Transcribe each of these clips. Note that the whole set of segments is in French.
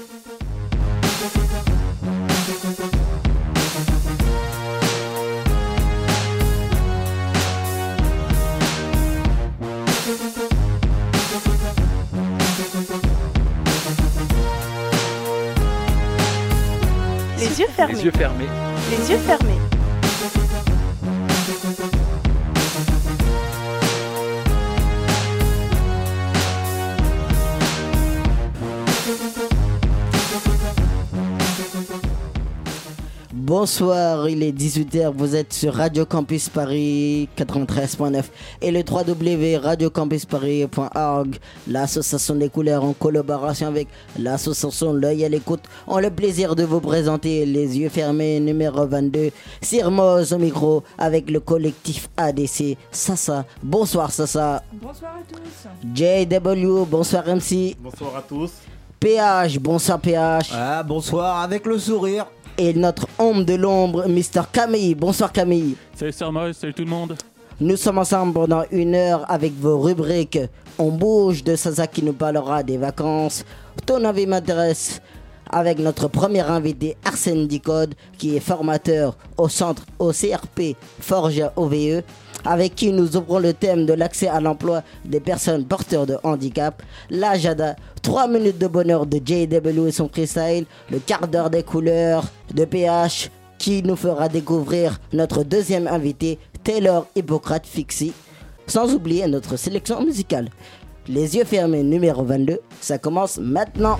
Les yeux fermés. Les yeux fermés. Les yeux fermés. Bonsoir, il est 18h, vous êtes sur Radio Campus Paris 93.9 et le www.radiocampusparis.org, l'association des couleurs en collaboration avec l'association L'œil à l'écoute, ont le plaisir de vous présenter les yeux fermés numéro 22, Sirmos au micro avec le collectif ADC Sasa. Bonsoir Sasa. Bonsoir à tous. JW, bonsoir MC. Bonsoir à tous. PH, bonsoir PH. Ah, bonsoir, avec le sourire. Et notre homme de l'ombre, Mr. Camille. Bonsoir Camille. Salut Sermoy, salut tout le monde. Nous sommes ensemble pendant une heure avec vos rubriques. On bouge de Sasa qui nous parlera des vacances. Ton avis m'intéresse avec notre premier invité Arsène Dicode qui est formateur au centre OCRP Forge OVE avec qui nous ouvrons le thème de l'accès à l'emploi des personnes porteurs de handicap. La Jada, 3 minutes de bonheur de JW et son freestyle, le quart d'heure des couleurs de PH qui nous fera découvrir notre deuxième invité, Taylor Hippocrate Fixie. Sans oublier notre sélection musicale. Les yeux fermés numéro 22, ça commence maintenant.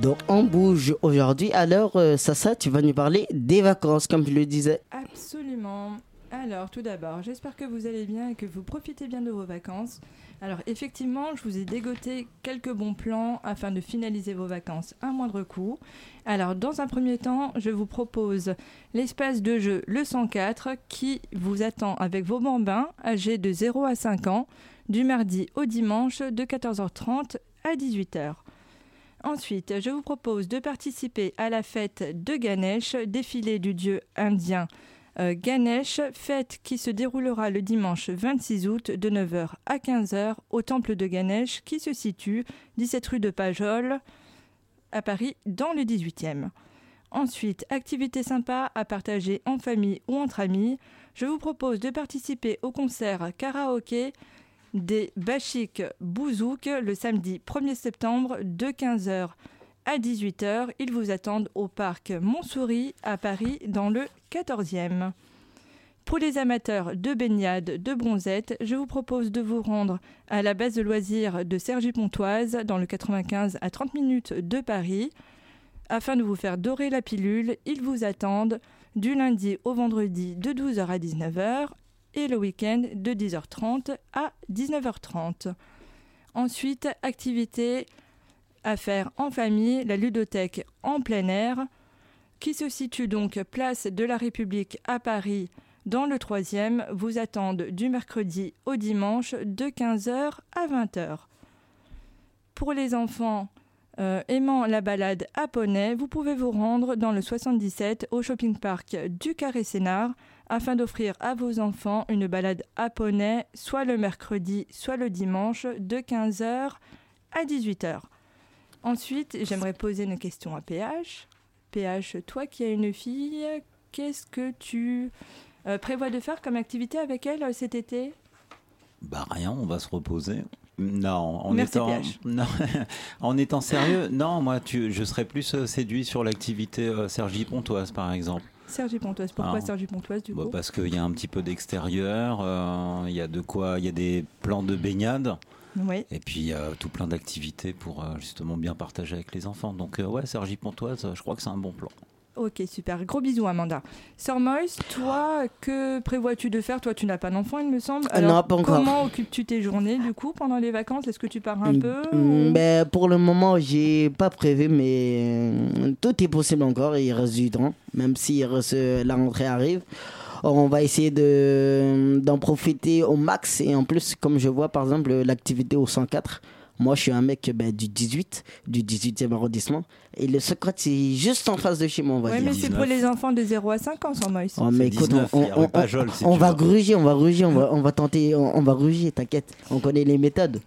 Donc on bouge aujourd'hui. Alors euh, tu vas nous parler des vacances comme je le disais. Absolument. Alors, tout d'abord, j'espère que vous allez bien et que vous profitez bien de vos vacances. Alors, effectivement, je vous ai dégoté quelques bons plans afin de finaliser vos vacances à moindre coût. Alors, dans un premier temps, je vous propose l'espace de jeu Le 104 qui vous attend avec vos bambins âgés de 0 à 5 ans du mardi au dimanche de 14h30 à 18h. Ensuite, je vous propose de participer à la fête de Ganesh, défilé du dieu indien euh, Ganesh, fête qui se déroulera le dimanche 26 août de 9h à 15h au temple de Ganesh qui se situe 17 rue de Pajol à Paris dans le 18e. Ensuite, activité sympa à partager en famille ou entre amis. Je vous propose de participer au concert karaoké des Bachik Bouzouk le samedi 1er septembre de 15h à 18h. Ils vous attendent au parc Montsouris à Paris dans le 14e. Pour les amateurs de baignade de bronzette, je vous propose de vous rendre à la base de loisirs de Cergy-Pontoise dans le 95 à 30 minutes de Paris. Afin de vous faire dorer la pilule, ils vous attendent du lundi au vendredi de 12h à 19h et le week-end de 10h30 à 19h30. Ensuite, activité à faire en famille, la ludothèque en plein air, qui se situe donc place de la République à Paris dans le 3e, vous attendent du mercredi au dimanche de 15h à 20h. Pour les enfants euh, aimant la balade à poney, vous pouvez vous rendre dans le 77 au shopping park du Carré Sénard afin d'offrir à vos enfants une balade à poney soit le mercredi, soit le dimanche de 15h à 18h. Ensuite, j'aimerais poser une question à PH. PH, toi qui as une fille, qu'est-ce que tu euh, prévois de faire comme activité avec elle euh, cet été? Bah rien, on va se reposer. Non, en Merci, étant PH. non, en étant sérieux, non, moi tu, je serais plus euh, séduit sur l'activité euh, Sergi Pontoise par exemple. Sergi Pontoise. Pourquoi Ah. Sergi Pontoise du Bah, coup parce qu'il y a un petit peu d'extérieur, euh, il y a de quoi, il y a des plans de baignade Oui. et puis il y a tout plein d'activités pour euh, justement bien partager avec les enfants. Donc euh, ouais, Sergi Pontoise, euh, je crois que c'est un bon plan. Ok, super. Gros bisous, Amanda. Sœur Moïse, toi, que prévois-tu de faire? Toi, tu n'as pas d'enfant, il me semble. Ah non, pas encore. Comment occupes-tu tes journées, du coup, pendant les vacances? Est-ce que tu pars un peu Mm, ou- ben, pour le moment, j'ai pas prévu, mais euh, tout est possible encore. Il reste du temps, même si reste- la rentrée arrive. On va essayer de d'en profiter au max. Et en plus, comme je vois par exemple l'activité au 104, Moi, je suis un mec ben, du 18, du 18e arrondissement. Et le Socrate, c'est juste en face de chez moi, on va Ouais, dire. mais c'est pour les enfants de 0 à 5 ans, sans Moïse. Oh, mais écoute, 19, on, Jol, si va gruger, on va gruger, on va, on va tenter, on, on va gruger, t'inquiète. On connaît les méthodes.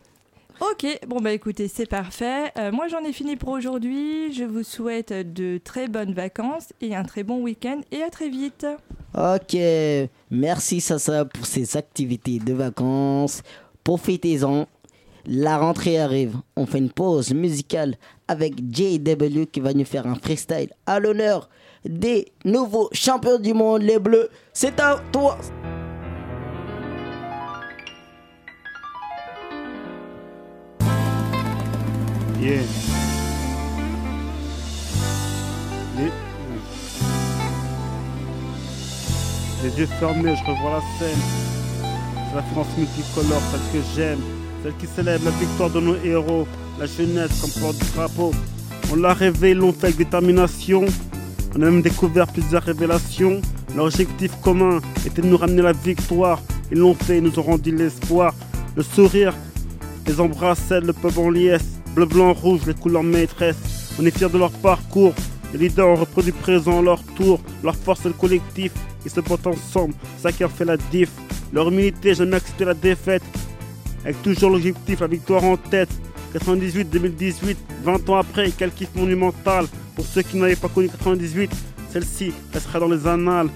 Ok, bon bah écoutez, c'est parfait. Euh, moi j'en ai fini pour aujourd'hui. Je vous souhaite de très bonnes vacances et un très bon week-end et à très vite. Ok, merci Sasa pour ces activités de vacances. Profitez-en. La rentrée arrive. On fait une pause musicale avec JW qui va nous faire un freestyle à l'honneur des nouveaux champions du monde, les Bleus. C'est à toi. Yeah. Les... Yeux fermés, je revois la scène. La France multicolore, celle que j'aime. Celle qui célèbre la victoire de nos héros. La jeunesse comme porte du drapeau. On l'a rêvé, fait avec détermination. On a même découvert plusieurs révélations. Leur objectif commun était de nous ramener la victoire. Ils l'ont fait, ils nous ont rendu l'espoir. Le sourire, les embrassades, le peuple en liesse. Bleu, blanc, rouge, les couleurs maîtresses. On est fiers de leur parcours. Les leaders ont reproduit présent à leur tour. Leur force est le collectif. Ils se portent ensemble. Ça qui a fait la diff. Leur humilité, jamais accepté la défaite. Avec toujours l'objectif, la victoire en tête. 98-2018, 20 ans après, quel kiff monumental. Pour ceux qui n'avaient pas connu 98, celle-ci restera dans les annales.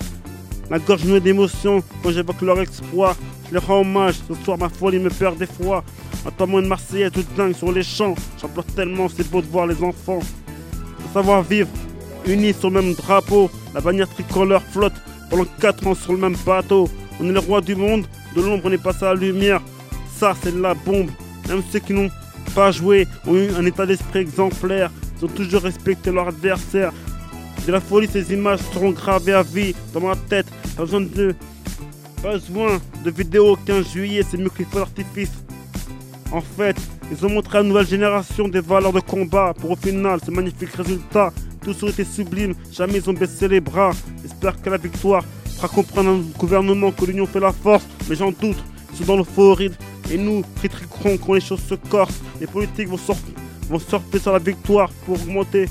La gorge nouée d'émotion quand j'évoque leur exploit. Je leur rends hommage, ce soir ma folie me perd des fois. Entends-moi une Marseillaise toute dingue sur les champs. J'en pleure tellement, c'est beau de voir les enfants. Savoir vivre, unis sur le même drapeau. La bannière tricolore flotte pendant 4 ans sur le même bateau. On est le roi du monde, de l'ombre on est passé à la lumière. Ça c'est la bombe. Même ceux qui n'ont pas joué ont eu un état d'esprit exemplaire. Ils ont toujours respecté leur adversaire. De la folie, ces images seront gravées à vie dans ma tête. Pas besoin de, pas besoin vidéo 15 juillet, c'est mieux que les feux d'artifice. En fait, ils ont montré à la nouvelle génération des valeurs de combat pour au final ce magnifique résultat. Tous ont été sublimes, jamais ils ont baissé les bras. J'espère que la victoire fera comprendre à notre gouvernement que l'union fait la force, mais j'en doute. Ils sont dans l'euphorie et nous tritriquerons quand les choses se corsent. Les politiques vont, sor- vont sortir sur la victoire pour augmenter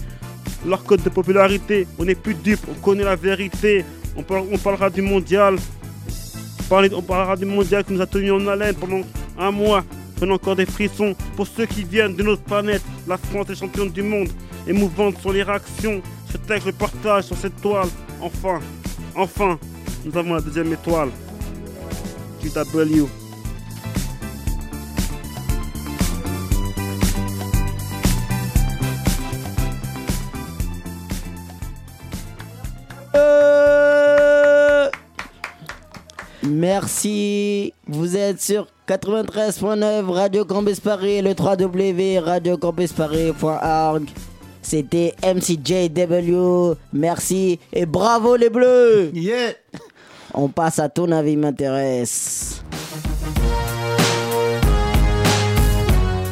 leur code de popularité. On n'est plus dupes, on connaît la vérité. On, parle- on parlera du mondial. On parlera du mondial qui nous a tenus en haleine pendant un mois. Prenons encore des frissons pour ceux qui viennent de notre planète. La France est championne du monde. Émouvante sur les réactions. Ce texte, partage sur cette toile. Enfin, enfin, nous avons la deuxième étoile. JW. Merci. Vous êtes sur 93.9 Radio Campus Paris, le 3W radiocampusparis.org. C'était MCJW. Merci et bravo les bleus. Yeah On passe à ton avis m'intéresse.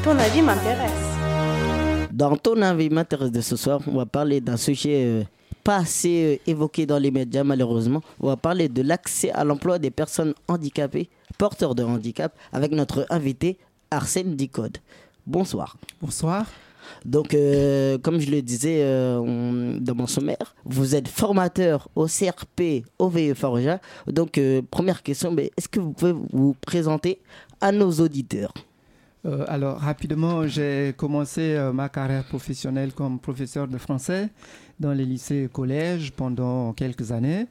Ton avis m'intéresse. Dans ton avis m'intéresse de ce soir, on va parler d'un sujet euh, pas assez euh, évoqué dans les médias malheureusement. On va parler de l'accès à l'emploi des personnes handicapées, porteurs de handicap, avec notre invité Arsène Dicode. Bonsoir. Bonsoir. Donc, euh, comme je le disais euh, on- dans mon sommaire, vous êtes formateur au CRP OVE Forja. Donc, euh, première question, mais est-ce que vous pouvez vous présenter à nos auditeurs? Euh, alors, rapidement, j'ai commencé euh, ma carrière professionnelle comme professeur de français dans les lycées et collèges pendant quelques années.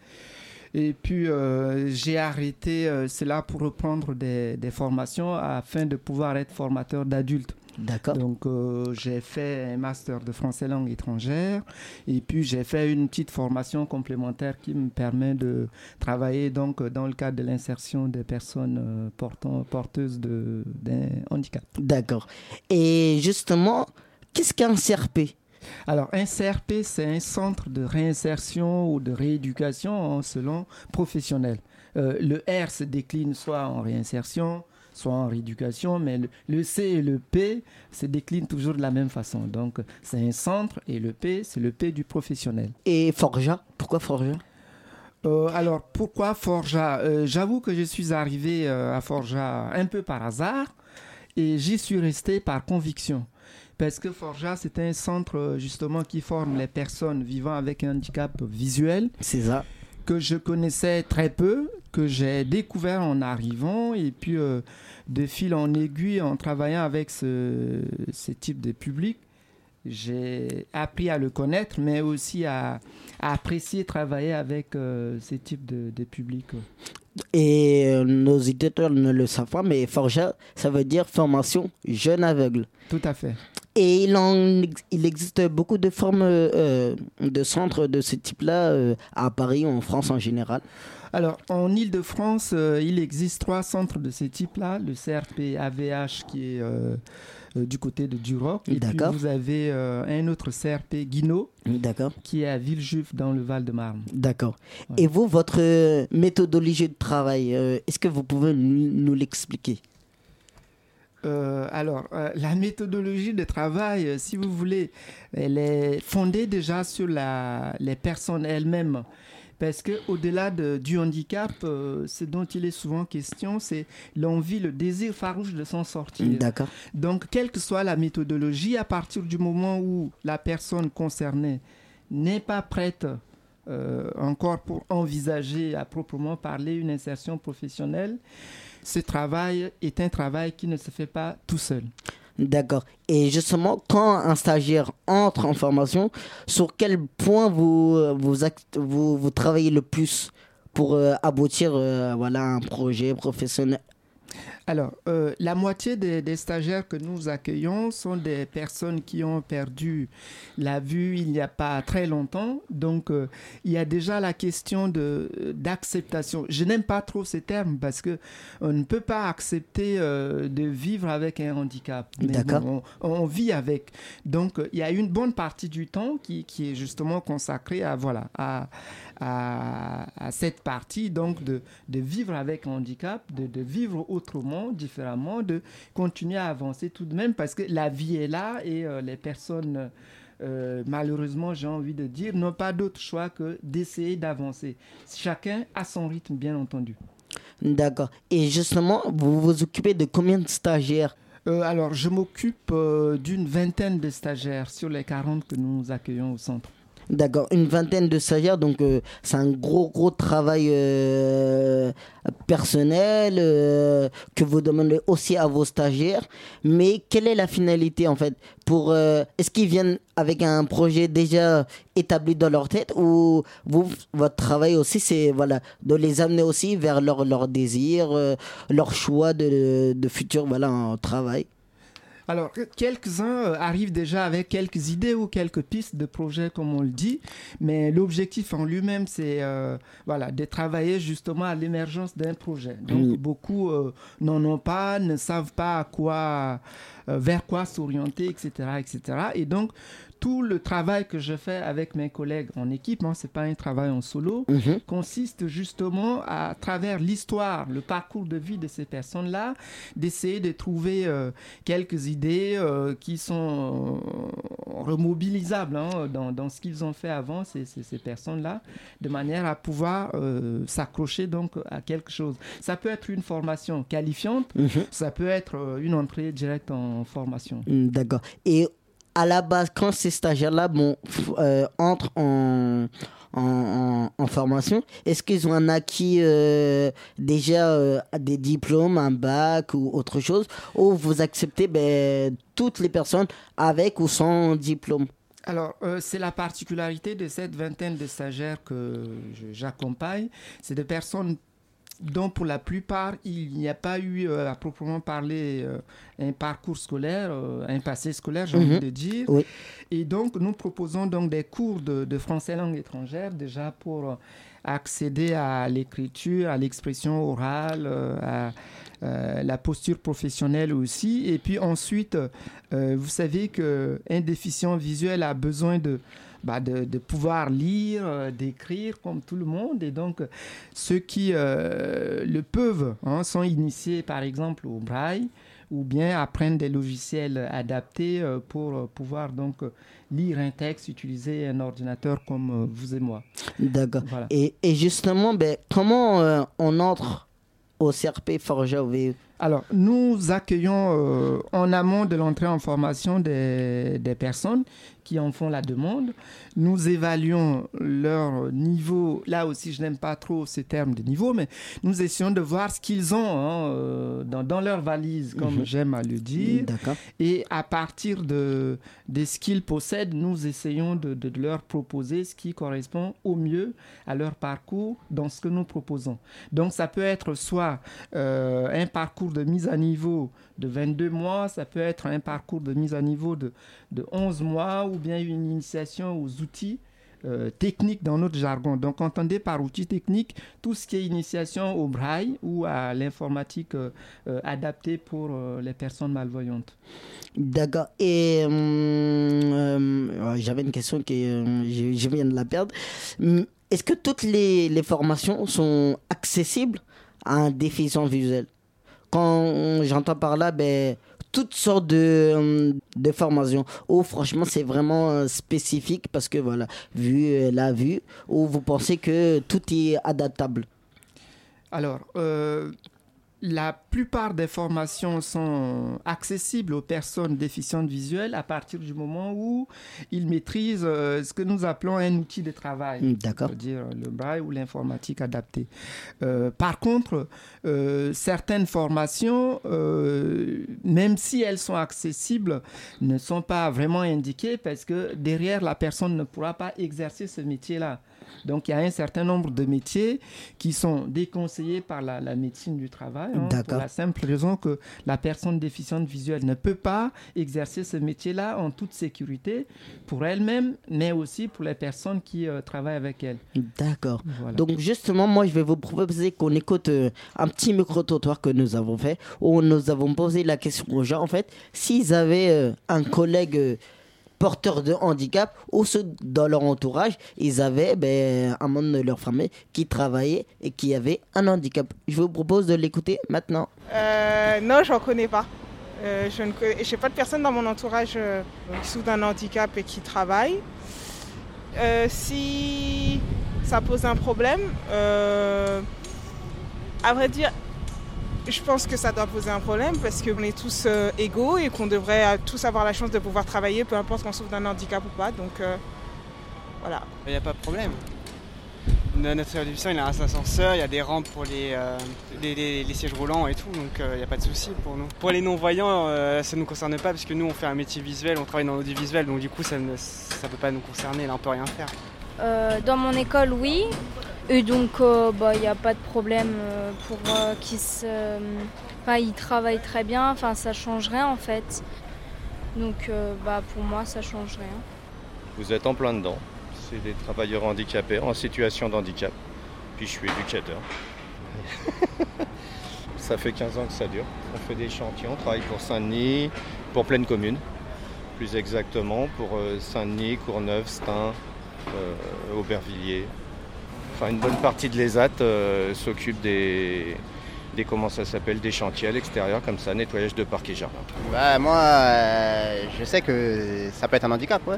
Et puis, euh, j'ai arrêté cela pour reprendre des, des formations afin de pouvoir être formateur d'adultes. D'accord. Donc, euh, j'ai fait un master de français langue étrangère et puis j'ai fait une petite formation complémentaire qui me permet de travailler donc dans le cadre de l'insertion des personnes euh, portant, porteuses d'un handicap. D'accord. Et justement, qu'est-ce qu'un CRP Alors, un CRP, c'est un centre de réinsertion ou de rééducation selon professionnel. Euh, le R se décline soit en réinsertion, soit en rééducation, mais le, le C et le P se déclinent toujours de la même façon. Donc, c'est un centre et le P, c'est le P du professionnel. Et Forja Pourquoi Forja? Euh, alors, pourquoi Forja? Euh, J'avoue que je suis arrivé euh, à Forja un peu par hasard. Et j'y suis resté par conviction. Parce que Forja, c'est un centre justement qui forme les personnes vivant avec un handicap visuel. C'est ça. Que je connaissais très peu, que j'ai découvert en arrivant. Et puis, euh, de fil en aiguille, en travaillant avec ce, ce type de public, j'ai appris à le connaître, mais aussi à, à apprécier travailler avec euh, ce type de, de public. Et euh, nos éditeurs ne le savent pas, mais Forja, ça veut dire formation jeune aveugle. Tout à fait. Et il, en, il existe beaucoup de formes euh, de centres de ce type-là à Paris ou en France en général. Alors, en Ile-de-France, euh, il existe trois centres de ce type-là. Le CRP AVH qui est euh, euh, du côté de Duroc. Et puis vous avez un autre CRP Guino D'accord. qui est à Villejuif dans le Val-de-Marne. D'accord. Ouais. Et vous, votre méthodologie de travail, est-ce que vous pouvez nous, nous l'expliquer? Euh, alors, euh, la méthodologie de travail, euh, si vous voulez, elle est fondée déjà sur la, les personnes elles-mêmes. Parce que au-delà de- du handicap, euh, ce dont il est souvent question, c'est l'envie, le désir farouche de s'en sortir. D'accord. Donc, quelle que soit la méthodologie, à partir du moment où la personne concernée n'est pas prête euh, encore pour envisager à proprement parler une insertion professionnelle, ce travail est un travail qui ne se fait pas tout seul. D'accord. Et justement, quand un stagiaire entre en formation, sur quel point vous, vous travaillez le plus pour euh, aboutir euh, voilà, à un projet professionnel Alors, euh, la moitié des, des stagiaires que nous accueillons sont des personnes qui ont perdu la vue il n'y a pas très longtemps. Donc, euh, il y a déjà la question de d'acceptation. Je n'aime pas trop ces termes parce que on ne peut pas accepter euh, de vivre avec un handicap. D'accord. bon, on, on vit avec. Donc, euh, il y a une bonne partie du temps qui, qui est justement consacrée à voilà à à, à cette partie donc de, de vivre avec un handicap, de, de vivre autrement, différemment, de continuer à avancer tout de même parce que la vie est là et euh, les personnes, euh, malheureusement, j'ai envie de dire, n'ont pas d'autre choix que d'essayer d'avancer. Chacun à son rythme, bien entendu. D'accord. Et justement, vous vous occupez de combien de stagiaires? Euh, alors, je m'occupe euh, d'une vingtaine de stagiaires sur les 40 que nous accueillons au centre. D'accord, une vingtaine de stagiaires, donc euh, c'est un gros gros travail euh, personnel euh, que vous demandez aussi à vos stagiaires. Mais quelle est la finalité en fait pour Est-ce qu'ils viennent avec un projet déjà établi dans leur tête ou votre travail aussi c'est voilà de les amener aussi vers leur leur désir, leur choix de, de futur voilà en travail? Alors, quelques-uns euh, arrivent déjà avec quelques idées ou quelques pistes de projet, comme on le dit, mais l'objectif en lui-même, c'est euh, voilà, de travailler justement à l'émergence d'un projet. Donc, beaucoup euh, n'en ont pas, ne savent pas à quoi, euh, vers quoi s'orienter, etc., etc. Et donc, tout le travail que je fais avec mes collègues en équipe, hein, c'est pas un travail en solo, Mhm. consiste justement à, travers l'histoire, le parcours de vie de ces personnes-là, d'essayer de trouver euh, quelques idées euh, qui sont euh, remobilisables hein, dans, dans ce qu'ils ont fait avant, ces, ces, ces personnes-là, de manière à pouvoir s'accrocher donc à quelque chose. Ça peut être une formation qualifiante, Mhm. ça peut être une entrée directe en formation. Mm, D'accord. Et à la base, quand ces stagiaires-là euh, entrent en, formation, est-ce qu'ils ont acquis euh, déjà euh, des diplômes, un bac ou autre chose Ou vous acceptez ben, toutes les personnes avec ou sans diplôme? Alors, c'est la particularité de cette vingtaine de stagiaires que j'accompagne. C'est des personnes dont pour la plupart, il n'y a pas eu euh, à proprement parler euh, un parcours scolaire, euh, un passé scolaire, j'ai Mhm. envie de dire. Oui. Et donc, nous proposons donc des cours de, de français langue étrangère déjà pour accéder à l'écriture, à l'expression orale, à la posture professionnelle aussi. Et puis ensuite, vous savez qu'un déficient visuel a besoin de, bah, de, de pouvoir lire, euh, d'écrire comme tout le monde. Et donc, ceux qui euh, le peuvent hein, sont initiés par exemple au braille ou bien apprennent des logiciels adaptés euh, pour pouvoir donc lire un texte, utiliser un ordinateur comme vous et moi. D'accord. Voilà. Et, et justement, ben, comment euh, on entre au CRP Forja OVE Alors, nous accueillons euh, en amont de l'entrée en formation des, des personnes qui en font la demande. Nous évaluons leur niveau. Là aussi, je n'aime pas trop ces termes de niveau, mais nous essayons de voir ce qu'ils ont hein, euh, dans, dans leur valise, comme Mhm. j'aime à le dire. Et à partir de, de ce qu'ils possèdent, nous essayons de, de leur proposer ce qui correspond au mieux à leur parcours dans ce que nous proposons. Donc ça peut être soit euh, un parcours de mise à niveau de 22 mois, ça peut être un parcours de mise à niveau de, de 11 mois ou bien une initiation aux outils. euh, techniques dans notre jargon. Donc, entendez par outils techniques tout ce qui est initiation au braille ou à l'informatique euh, euh, adaptée pour les personnes malvoyantes. D'accord. Et hum, j'avais une question que je, je viens de la perdre. Hum, Est-ce que toutes les, les formations sont accessibles à un déficient visuel? Quand j'entends par là, ben, toutes sortes de, de formations. Ou franchement, c'est vraiment euh, spécifique parce que voilà, vu euh, la vue, ou vous pensez que tout est adaptable? Alors, euh, la plupart des formations sont accessibles aux personnes déficientes visuelles à partir du moment où ils maîtrisent euh, ce que nous appelons un outil de travail. D'accord. c'est-à-dire le braille ou l'informatique adaptée. Euh, par contre, euh, certaines formations, même si elles sont accessibles, ne sont pas vraiment indiquées parce que derrière, la personne ne pourra pas exercer ce métier-là. Donc, il y a un certain nombre de métiers qui sont déconseillés par la, la médecine du travail, hein, pour la simple raison que la personne déficiente visuelle ne peut pas exercer ce métier-là en toute sécurité pour elle-même, mais aussi pour les personnes qui euh, travaillent avec elle. D'accord. Voilà. Donc justement, moi je vais vous proposer qu'on écoute euh, un petit micro-trottoir que nous avons fait, où nous avons posé la question aux gens, en fait, s'ils avaient euh, un collègue euh, porteur de handicap ou ceux dans leur entourage, ils avaient ben, un membre de leur famille qui travaillait et qui avait un handicap. Je vous propose de l'écouter maintenant. Euh, non, j'en connais pas. Euh, je ne j'ai pas de personne dans mon entourage euh, qui souffre d'un handicap et qui travaille. Si ça pose un problème, à vrai dire, je pense que ça doit poser un problème parce qu'on est tous euh, égaux et qu'on devrait euh, tous avoir la chance de pouvoir travailler, peu importe qu'on souffre d'un handicap ou pas. Donc euh, voilà. Il n'y a pas de problème. No- Notre télévision, il a un ascenseur, il y a des rampes pour les, euh, les, les- les sièges roulants et tout, donc euh, il n'y a pas de souci pour nous. Pour les non-voyants, euh, ça ne nous concerne pas parce que nous, on fait un métier visuel, on travaille dans l'audiovisuel, donc du coup, ça ne ça peut pas nous concerner, là, on peut rien faire. Euh, dans mon école, oui. Et donc, euh, bah, il n'y a pas de problème euh, pour euh, qu'ils se... Enfin, ils travaillent très bien, enfin, ça change rien en fait. Donc, euh, bah, pour moi, ça change rien. Vous êtes en plein dedans. C'est des travailleurs handicapés en situation de handicap. Puis je suis éducateur. ça fait 15 ans que ça dure. On fait des chantiers, on travaille pour Saint-Denis, pour pleine commune. Plus exactement pour euh, Saint-Denis, Courneuve, Stein, euh, Aubervilliers. Enfin, une bonne partie de l'ESAT euh, s'occupe des, des, comment ça s'appelle, des chantiers à l'extérieur, comme ça, nettoyage de parcs et jardins. Bah, moi, euh, je sais que ça peut être un handicap, ouais.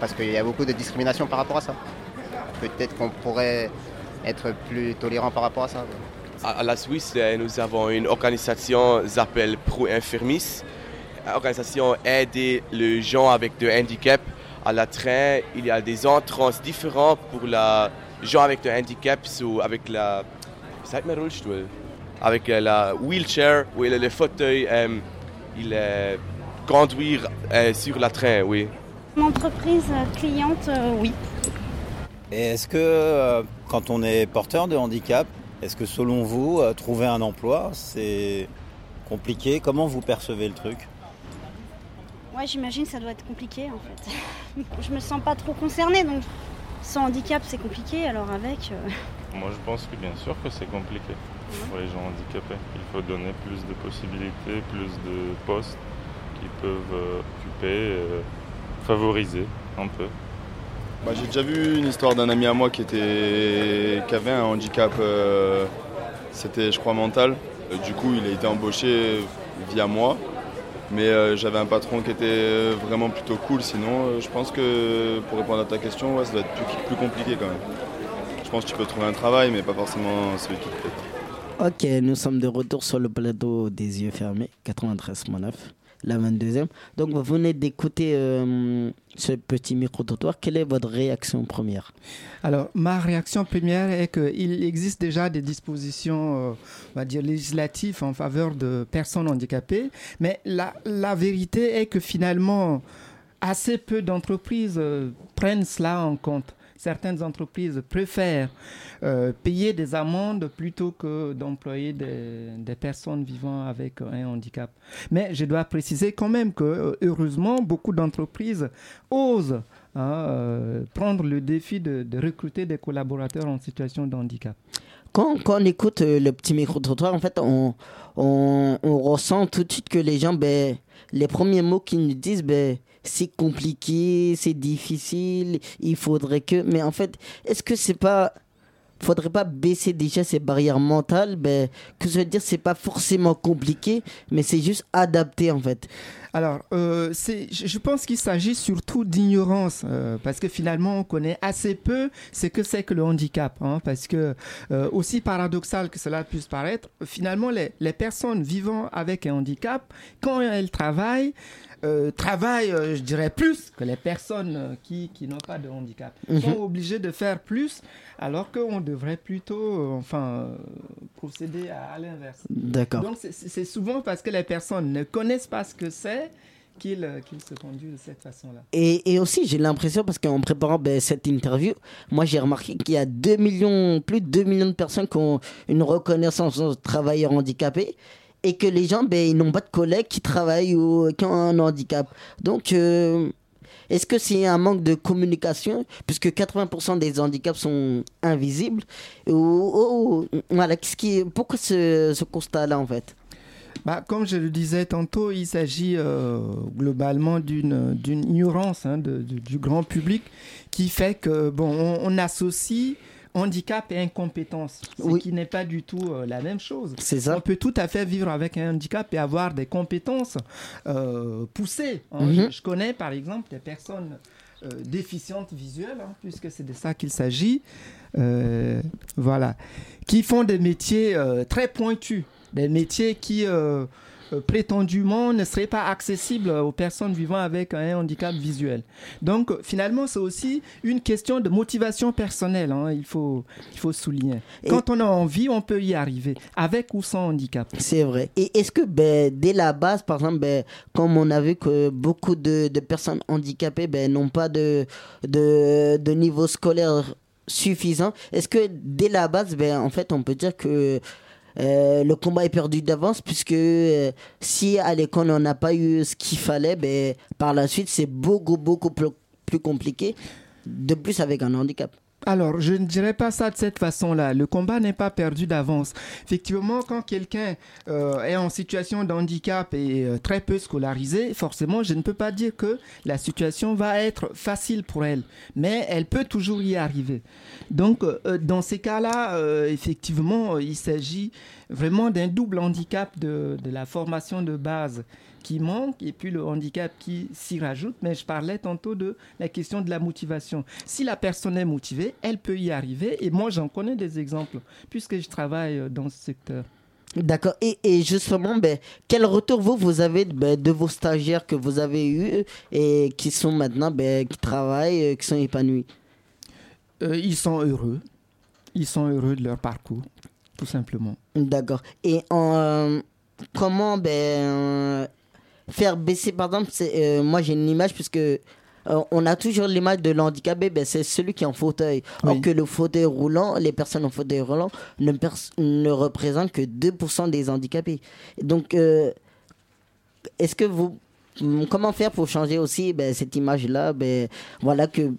Parce qu'il y a beaucoup de discrimination par rapport à ça. Peut-être qu'on pourrait être plus tolérant par rapport à ça. À à la Suisse, euh, nous avons une organisation qui s'appelle Pro Infirmis. L'organisation aide les gens avec de handicap à la train. Il y a des entrants différents pour les gens avec de handicap, so avec la. Sagt man Rollstuhl? Avec euh, la wheelchair, ou le fauteuil, euh, il euh, conduire euh, sur la train, oui. L'entreprise cliente, euh, oui. Et est-ce que euh, quand on est porteur de handicap, est-ce que selon vous, euh, trouver un emploi, c'est compliqué? Comment vous percevez le truc? Ouais, j'imagine que ça doit être compliqué en fait. Je me sens pas trop concernée, donc sans handicap c'est compliqué, alors avec. euh, Moi, je pense que bien sûr que c'est compliqué pour les gens handicapés. Il faut donner plus de possibilités, plus de postes qu'ils peuvent euh, occuper, euh, favoriser un peu. Bah, j'ai déjà vu une histoire d'un ami à moi qui, était... qui avait un handicap, euh, c'était je crois mental. Du coup, il a été embauché via moi. Mais euh, j'avais un patron qui était vraiment plutôt cool. Sinon, euh, je pense que pour répondre à ta question, ouais, ça doit être plus, plus compliqué quand même. Je pense que tu peux trouver un travail, mais pas forcément celui qui te plaît. Ok, nous sommes de retour sur le plateau des yeux fermés, 93.9, la 22e. Donc vous venez d'écouter euh, ce petit micro-trottoir. Quelle est votre réaction première? Alors, ma réaction première est qu'il existe déjà des dispositions, euh, on va dire, législatives en faveur de personnes handicapées, mais la, la vérité est que finalement, assez peu d'entreprises euh, prennent cela en compte certaines entreprises préfèrent euh, payer des amendes plutôt que d'employer des, personnes vivant avec un handicap. Mais je dois préciser quand même que, euh, heureusement, beaucoup d'entreprises osent hein, euh, prendre le défi de, recruter des collaborateurs en situation de handicap. Quand, quand on écoute le petit micro-trottoir, en fait, on, on, on, ressent tout de suite que les gens, ben, les premiers mots qu'ils nous disent, ben, c'est compliqué, c'est difficile, il faudrait que. Mais en fait, est-ce que c'est pas. Faudrait pas baisser déjà ces barrières mentales ben, Que je veux dire, c'est pas forcément compliqué, mais c'est juste adapté en fait. Alors, euh, je pense qu'il s'agit surtout d'ignorance, euh, parce que finalement, on connaît assez peu ce que c'est que le handicap. Hein, parce que, euh, aussi paradoxal que cela puisse paraître, finalement, les, les personnes vivant avec un handicap, quand elles travaillent, euh, travaillent, euh, je dirais, plus que les personnes euh, qui, qui n'ont pas de handicap. Ils sont obligés de faire plus, alors qu'on devrait plutôt, enfin, procéder à, à l'inverse. D'accord. Donc, c'est souvent parce que les personnes ne connaissent pas ce que c'est qu'ils qu se conduisent de cette façon-là. Et, et, aussi, j'ai l'impression, parce qu'en préparant ben, cette interview, moi j'ai remarqué qu'il y a 2 millions, plus de 2 millions de personnes qui ont une reconnaissance de travailleurs handicapés et que les gens, ben, ils n'ont pas de collègues qui travaillent ou qui ont un handicap. Donc, euh, est-ce que c'est un manque de communication, puisque 80% des handicaps sont invisibles ou, -ce qui, Pourquoi ce, ce constat-là, en fait? Bah, comme je le disais tantôt, il s'agit euh, globalement d'une ignorance hein, de, du grand public qui fait que bon, on, on associe handicap et incompétence, ce oui. qui n'est pas du tout euh, la même chose. Ça. On peut tout à fait vivre avec un handicap et avoir des compétences euh, poussées. Hein. Mhm. Mm -hmm. je, je, connais par exemple des personnes euh, déficientes visuelles, hein, puisque c'est de ça qu'il s'agit, voilà, qui font des métiers très pointus, des métiers qui prétendument ne serait pas accessible aux personnes vivant avec un handicap visuel. Donc finalement, c'est aussi une question de motivation personnelle, hein, il, faut, il faut souligner. Et Quand on a envie, on peut y arriver, avec ou sans handicap. C'est vrai. Et est-ce que ben, dès la base, par exemple, ben, comme on a vu que beaucoup de, de personnes handicapées ben, n'ont pas de, de, de niveau scolaire suffisant, est-ce que dès la base, ben, en fait, on peut dire que euh, le combat est perdu d'avance puisque euh, si à l'école on n'a pas eu ce qu'il fallait, ben, par la suite c'est beaucoup beaucoup plus, plus compliqué, de plus avec un handicap. Alors, je ne dirais pas ça de cette façon-là. Le combat n'est pas perdu d'avance. Effectivement, quand quelqu'un euh, est en situation de handicap et euh, très peu scolarisé, forcément, je ne peux pas dire que la situation va être facile pour elle. Mais elle peut toujours y arriver. Donc, euh, dans ces cas-là, effectivement, il s'agit vraiment d'un double handicap de la formation de base qui manque et puis le handicap qui s'y rajoute. Mais je parlais tantôt de la question de la motivation. Si la personne est motivée, elle peut y arriver. Et moi, j'en connais des exemples puisque je travaille dans ce secteur. D'accord. Et, et, justement, ben, quel retour vous, vous avez ben, de vos stagiaires que vous avez eus et qui sont maintenant, ben, qui travaillent, qui sont épanouis? Euh, Ils sont heureux. Ils sont heureux de leur parcours, tout simplement. D'accord. Et en, comment ben, faire baisser, par exemple, euh, moi j'ai une image puisque euh, on a toujours l'image de l'handicapé, ben, c'est celui qui est en fauteuil. Oui. Or que le fauteuil roulant, les personnes en fauteuil roulant ne, ne représentent que 2% des handicapés. Donc, euh, est-ce que vous... Comment faire pour changer aussi ben, cette image-là? Ben, Voilà que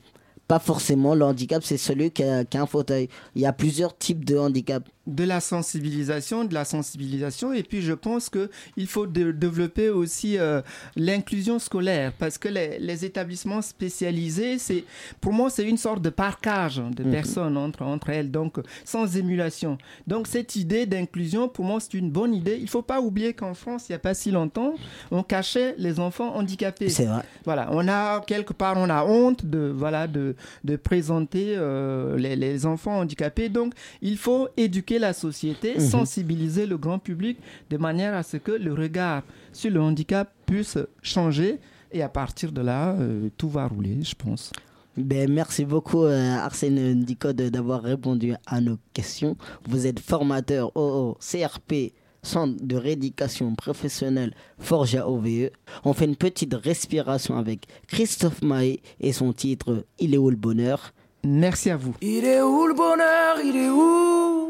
pas forcément le handicap, c'est celui qui a, qui a, un fauteuil. Il y a plusieurs types de handicap. De la sensibilisation, de la sensibilisation, et puis je pense qu'il faut de, développer aussi euh, l'inclusion scolaire, parce que les, les établissements spécialisés, c'est, pour moi, c'est une sorte de parcage de mmh. personnes entre, entre elles, donc sans émulation. Donc cette idée d'inclusion, pour moi, c'est une bonne idée. Il ne faut pas oublier qu'en France, il n'y a pas si longtemps, on cachait les enfants handicapés. C'est vrai. Voilà, on a quelque part, on a honte de, voilà, de, de présenter euh, les, les, enfants handicapés. Donc, il faut éduquer éduquer la société, Mhm. sensibiliser le grand public de manière à ce que le regard sur le handicap puisse changer. Et à partir de là, euh, tout va rouler, je pense. Ben, merci beaucoup euh, Arsène Dicode d'avoir répondu à nos questions. Vous êtes formateur au CRP, Centre de rééducation professionnelle Forja OVE. On fait une petite respiration avec Christophe Maé et son titre Il est où le bonheur? Merci à vous. Il est où le bonheur? Il est où?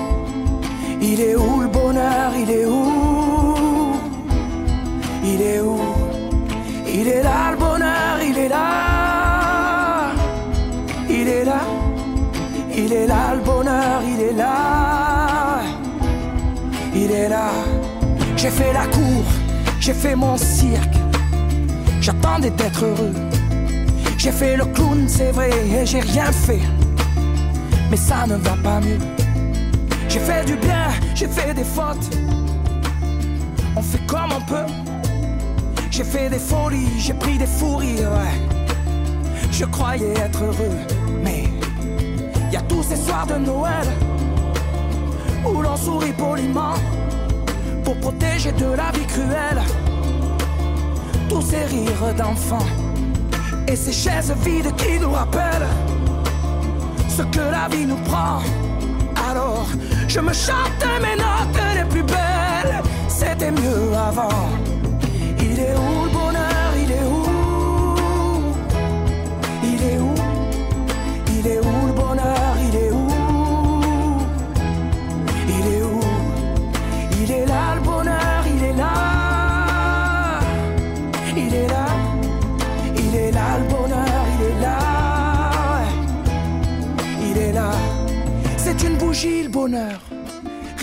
Il est où le bonheur? Il est où? Il est où? Il est là le bonheur, il est là. Il est là. Il est là le bonheur, il est là. Il est là. J'ai fait la cour, j'ai fait mon cirque. J'attendais d'être heureux. J'ai fait le clown, c'est vrai, et j'ai rien fait. Mais ça ne va pas mieux. J'ai fait du bien, j'ai fait des fautes. On fait comme on peut. J'ai fait des folies, j'ai pris des fous rires, ouais. Je croyais être heureux, mais y a tous ces soirs de Noël où l'on sourit poliment pour protéger de la vie cruelle tous ces rires d'enfants et ces chaises vides qui nous rappellent ce que la vie nous prend. Alors, je me chante mes notes les plus belles. C'était mieux avant. Il est où le bonheur Il est où Il est où Il est où le bonheur Il est où Il est où Il est là le bonheur, il est là. Il est là. Il est là le bonheur, il est là. Il est là. C'est une bougie le bonheur.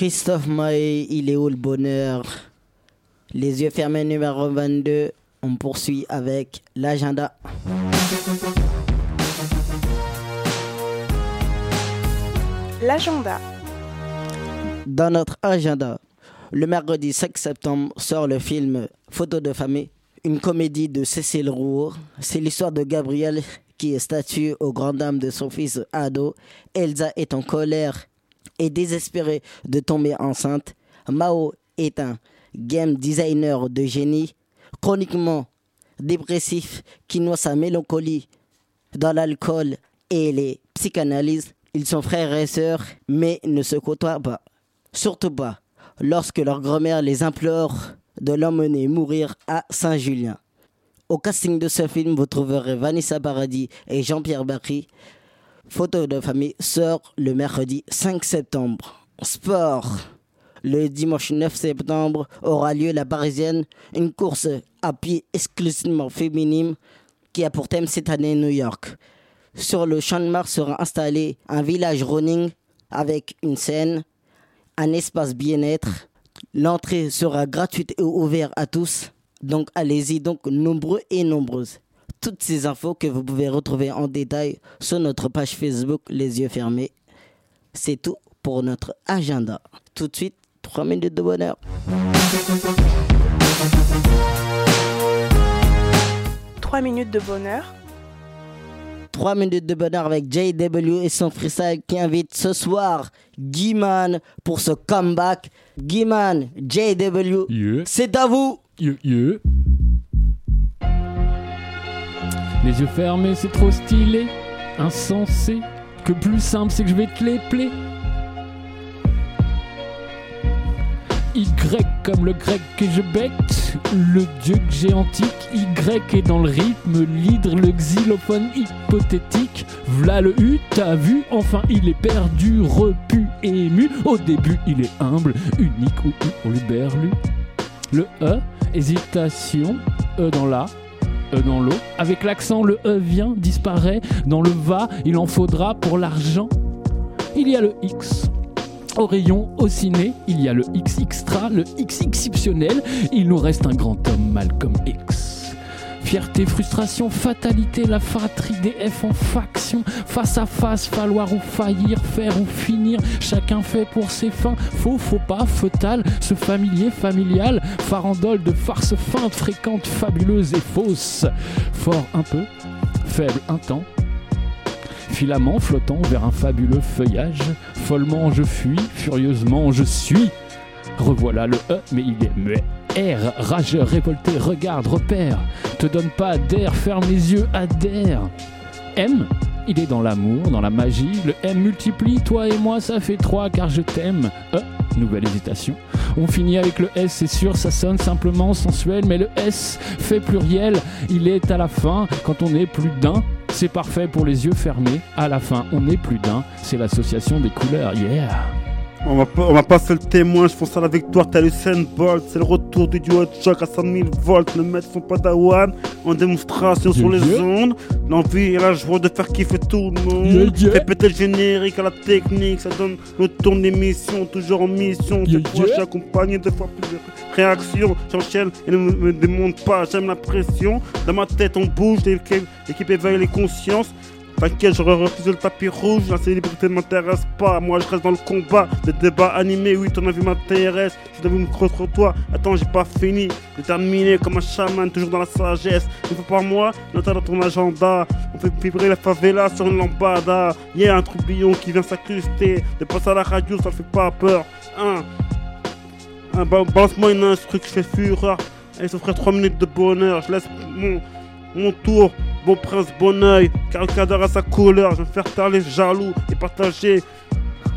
Christophe Maé, il est où le bonheur? Les yeux fermés numéro 22. On poursuit avec l'agenda. L'agenda. Dans notre agenda, le mercredi 5 septembre sort le film Photo de famille, une comédie de Cécile Roux. C'est l'histoire de Gabriel qui statue aux grandes dames de son fils ado. Elsa est en colère désespérée de tomber enceinte. Mao est un game designer de génie, chroniquement dépressif qui noie sa mélancolie dans l'alcool et les psychanalyses. Ils sont frères et sœurs, mais ne se côtoient pas. Surtout pas lorsque leur grand-mère les implore de l'emmener mourir à Saint-Julien. Au casting de ce film, vous trouverez Vanessa Paradis et Jean-Pierre Bacry. Photo de famille sort le mercredi 5 septembre. Sport. Le dimanche 9 septembre aura lieu la Parisienne, une course à pied exclusivement féminine qui a pour thème cette année New York. Sur le champ de Mars sera installé un village running avec une scène, un espace bien-être. L'entrée sera gratuite et ouverte à tous. Donc allez-y donc nombreux et nombreuses. Toutes ces infos que vous pouvez retrouver en détail sur notre page Facebook Les yeux fermés. C'est tout pour notre agenda. Tout de suite, 3 minutes de bonheur. 3 minutes de bonheur. 3 minutes de bonheur avec JW et son freestyle qui invite ce soir Guiman pour ce comeback. Guiman, JW, c'est à vous. Yeah, yeah. Les yeux fermés, c'est trop stylé, insensé. Que plus simple, c'est que je vais te les plaire. Y comme le grec que je bête, le dieu que j'ai antique, Y est dans le rythme, l'hydre, le xylophone hypothétique. V'là le U, t'as vu, enfin il est perdu, repu, ému. Au début il est humble, unique ou berlu. Le E, hésitation, E dans la, E dans l'eau. Avec l'accent, le E vient, disparaît. Dans le va, il en faudra pour l'argent. Il y a le X. Au rayon, au ciné, il y a le X extra, le X exceptionnel. Il nous reste un grand homme, Malcolm X. Fierté, frustration, fatalité, la fratrie des F en faction. Face à face, falloir ou faillir, faire ou finir. Chacun fait pour ses fins. Faux, faux pas, feutal, ce familier, familial. Farandole de farce feinte, fréquente, fabuleuse et fausse. Fort un peu, faible un temps, Filament flottant vers un fabuleux feuillage. Follement je fuis, furieusement je suis. Revoilà le E, mais il est muet. R, rageur, révolté, regarde, repère. Te donne pas d'air, ferme les yeux, adhère. M, il est dans l'amour, dans la magie. Le M multiplie, toi et moi, ça fait trois car je t'aime. E, nouvelle hésitation. On finit avec le S, c'est sûr, ça sonne simplement sensuel, mais le S fait pluriel. Il est à la fin quand on est plus d'un. C'est parfait pour les yeux fermés. À la fin, on est plus d'un. C'est l'association des couleurs. Yeah! On va, pas- on va passer le témoin, je pense à la victoire, t'as Usain Bolt, c'est le retour du duo de choc à 100 000 volts, le maître son padawan, en démonstration sur les ondes, l'envie et la joie de faire kiffer tout le monde, fait péter le générique à la technique, ça donne le tour d'émission, toujours en mission, cette fois je accompagné de fois plus de réactions, j'enchaîne et ne me, démonte pas, j'aime la pression, dans ma tête on bouge, l'équipe éveille les consciences, T'inquiète, j'aurais refusé le tapis rouge, la célébrité ne m'intéresse pas. Moi, je reste dans le combat, le débat animé. Oui, ton avis m'intéresse. Je devais me contre toi. Attends, j'ai pas fini. Déterminé comme un chaman, toujours dans la sagesse. Une fois par mois, note dans ton agenda. On fait vibrer la favela sur une lambada. Y a un troublion qui vient s'accruster. De passer à la radio, ça fait pas peur. Un. Un, ba- balance-moi une instru je fais fureur. Et ça ferait 3 minutes de bonheur. Je laisse mon, mon tour. Prince, bon oeil. Car le cadre a sa couleur. Je vais faire taire les jaloux et partager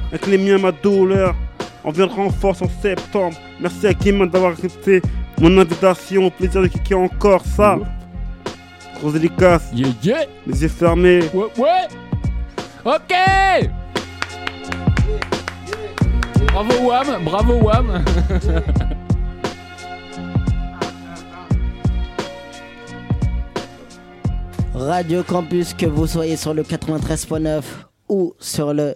avec les miens ma douleur. On viendra en force en septembre. Merci à Kim d'avoir accepté mon invitation. Au plaisir de kicker encore ça. Grosse dédicace. Yeah, yeah. Les yeux fermés. Ouais, ouais. Ok. Bravo Wam, bravo Wam. Radio Campus, que vous soyez sur le 93.9 ou sur le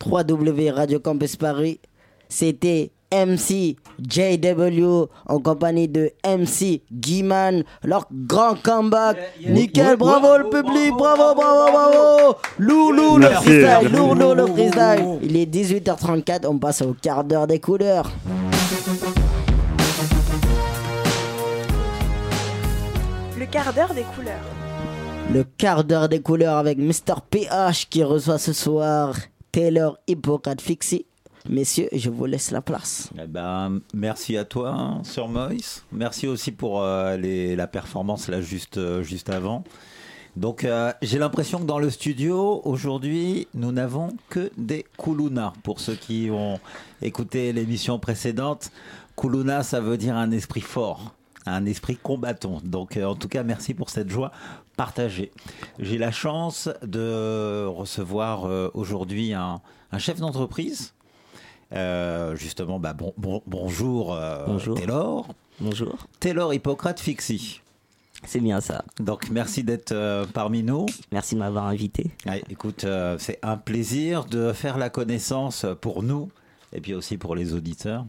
3W Radio Campus Paris, c'était MC JW en compagnie de MC Guiman, leur grand comeback. Nickel, bravo le public, bravo, bravo, bravo. Loulou le freestyle, merci. loulou le freestyle. Il est 18h34, on passe au quart d'heure des couleurs. Le quart d'heure des couleurs. Le quart d'heure des couleurs avec Mr. PH qui reçoit ce soir Taylor Hippocrate Fixie. Messieurs, je vous laisse la place. Eh ben, merci à toi, hein, Sir Moïse. Merci aussi pour euh, la performance là juste, euh, juste avant. Donc, euh, j'ai l'impression que dans le studio, aujourd'hui, nous n'avons que des Kuluna. Pour ceux qui ont écouté l'émission précédente, Kuluna, ça veut dire un esprit fort, un esprit combattant. Donc, en tout cas, merci pour cette joie partagée. J'ai la chance de recevoir euh, aujourd'hui un, un chef d'entreprise. Euh, justement, bah, bon, bon- bonjour, euh, Bonjour. Taylor. Bonjour. Taylor Hippocrate Fixie. C'est bien ça. Donc merci d'être euh, parmi nous. Merci de m'avoir invité. Ouais, écoute, c'est un plaisir de faire la connaissance pour nous et puis aussi pour les auditeurs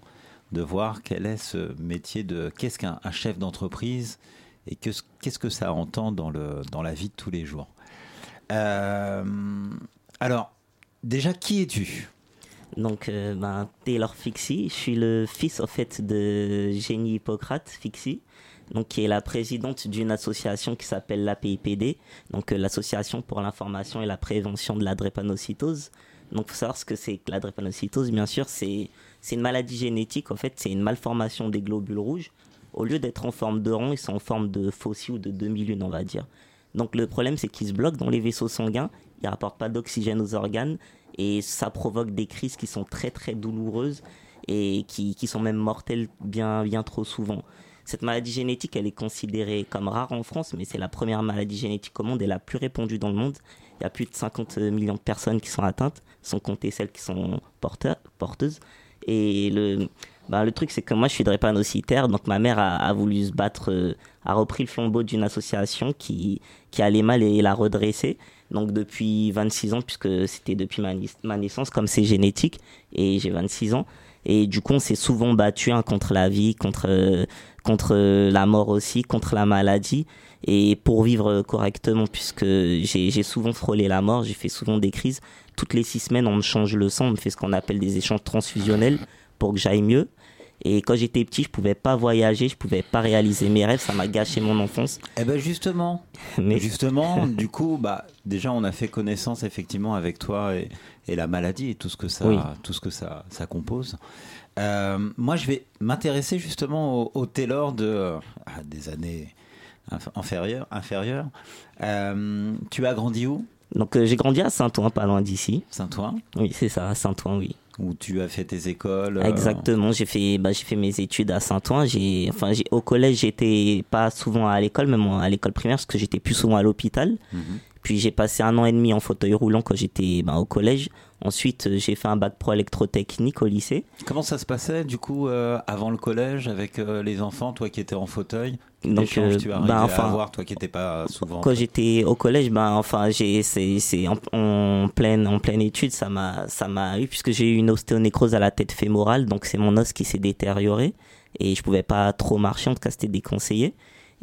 de voir quel est ce métier de qu'est-ce qu'un un chef d'entreprise et que- qu'est-ce que ça entend dans, le, dans la vie de tous les jours? Euh, alors, déjà, qui es-tu? Donc, euh, ben, Taylor Fixie, je suis le fils en fait de Jenny Hippocrate Fixie, donc qui est la présidente d'une association qui s'appelle l'APIPD, donc euh, l'association pour l'information et la prévention de la drépanocytose. Donc, faut savoir ce que c'est que la drépanocytose. Bien sûr, c'est c'est une maladie génétique. En fait, c'est une malformation des globules rouges. Au lieu d'être en forme de rond, ils sont en forme de faucille ou de demi-lune, on va dire. Donc le problème, c'est qu'ils se bloquent dans les vaisseaux sanguins, ils rapportent pas d'oxygène aux organes, et ça provoque des crises qui sont très très douloureuses et qui, qui sont même mortelles bien, bien trop souvent. Cette maladie génétique, elle est considérée comme rare en France, mais c'est la première maladie génétique au monde et la plus répandue dans le monde. Il y a plus de 50 millions de personnes qui sont atteintes, sans compter celles qui sont porteurs- porteuses. Et le, bah, le truc, c'est que moi, je suis drépanocytaire, donc ma mère a, a voulu se battre, euh, a repris le flambeau d'une association qui, qui allait mal et l'a redressé. Donc depuis 26 ans, puisque c'était depuis ma, ma naissance, comme c'est génétique, et j'ai 26 ans. Et du coup, on s'est souvent battu hein, contre la vie, contre, euh, contre euh, la mort aussi, contre la maladie, et pour vivre correctement, puisque j'ai souvent frôlé la mort, j'ai fait souvent des crises. Toutes les six semaines, on me change le sang, on me fait ce qu'on appelle des échanges transfusionnels pour que j'aille mieux. Et quand j'étais petit, je pouvais pas voyager, je pouvais pas réaliser mes rêves, ça m'a gâché mon enfance. Eh ben justement, Mais- justement, du coup, bah déjà on a fait connaissance effectivement avec toi et, et la maladie et tout ce que ça, Oui. tout ce que ça, ça compose. Euh, moi, je vais m'intéresser justement au, au Taylor de ah, des années inf- inférieures. inférieures. Euh, tu as grandi où? Donc euh, j'ai grandi à Saint-Ouen, pas loin d'ici. Saint-Ouen? Oui, c'est ça, à Saint-Ouen, oui. Où tu as fait tes écoles. euh, Exactement, j'ai fait, bah, j'ai fait mes études à Saint-Ouen. J'ai, enfin, j'ai, au collège, j'étais pas souvent à l'école, même à l'école primaire, parce que j'étais plus souvent à l'hôpital. Mhm. Puis j'ai passé un an et demi en fauteuil roulant quand j'étais bah, au collège. Ensuite, euh, j'ai fait un bac pro électrotechnique au lycée. Comment ça se passait du coup euh, avant le collège avec euh, les enfants, toi qui étais en fauteuil? Donc, euh, tu as bah, enfin, à avoir, toi qui n'étais pas souvent. Quand j'étais au collège, ben enfin j'ai c'est c'est en, en pleine en pleine étude, ça m'a ça m'a eu puisque j'ai eu une ostéonécrose à la tête fémorale, donc c'est mon os qui s'est détérioré et je pouvais pas trop marcher, en tout cas c'était déconseillé.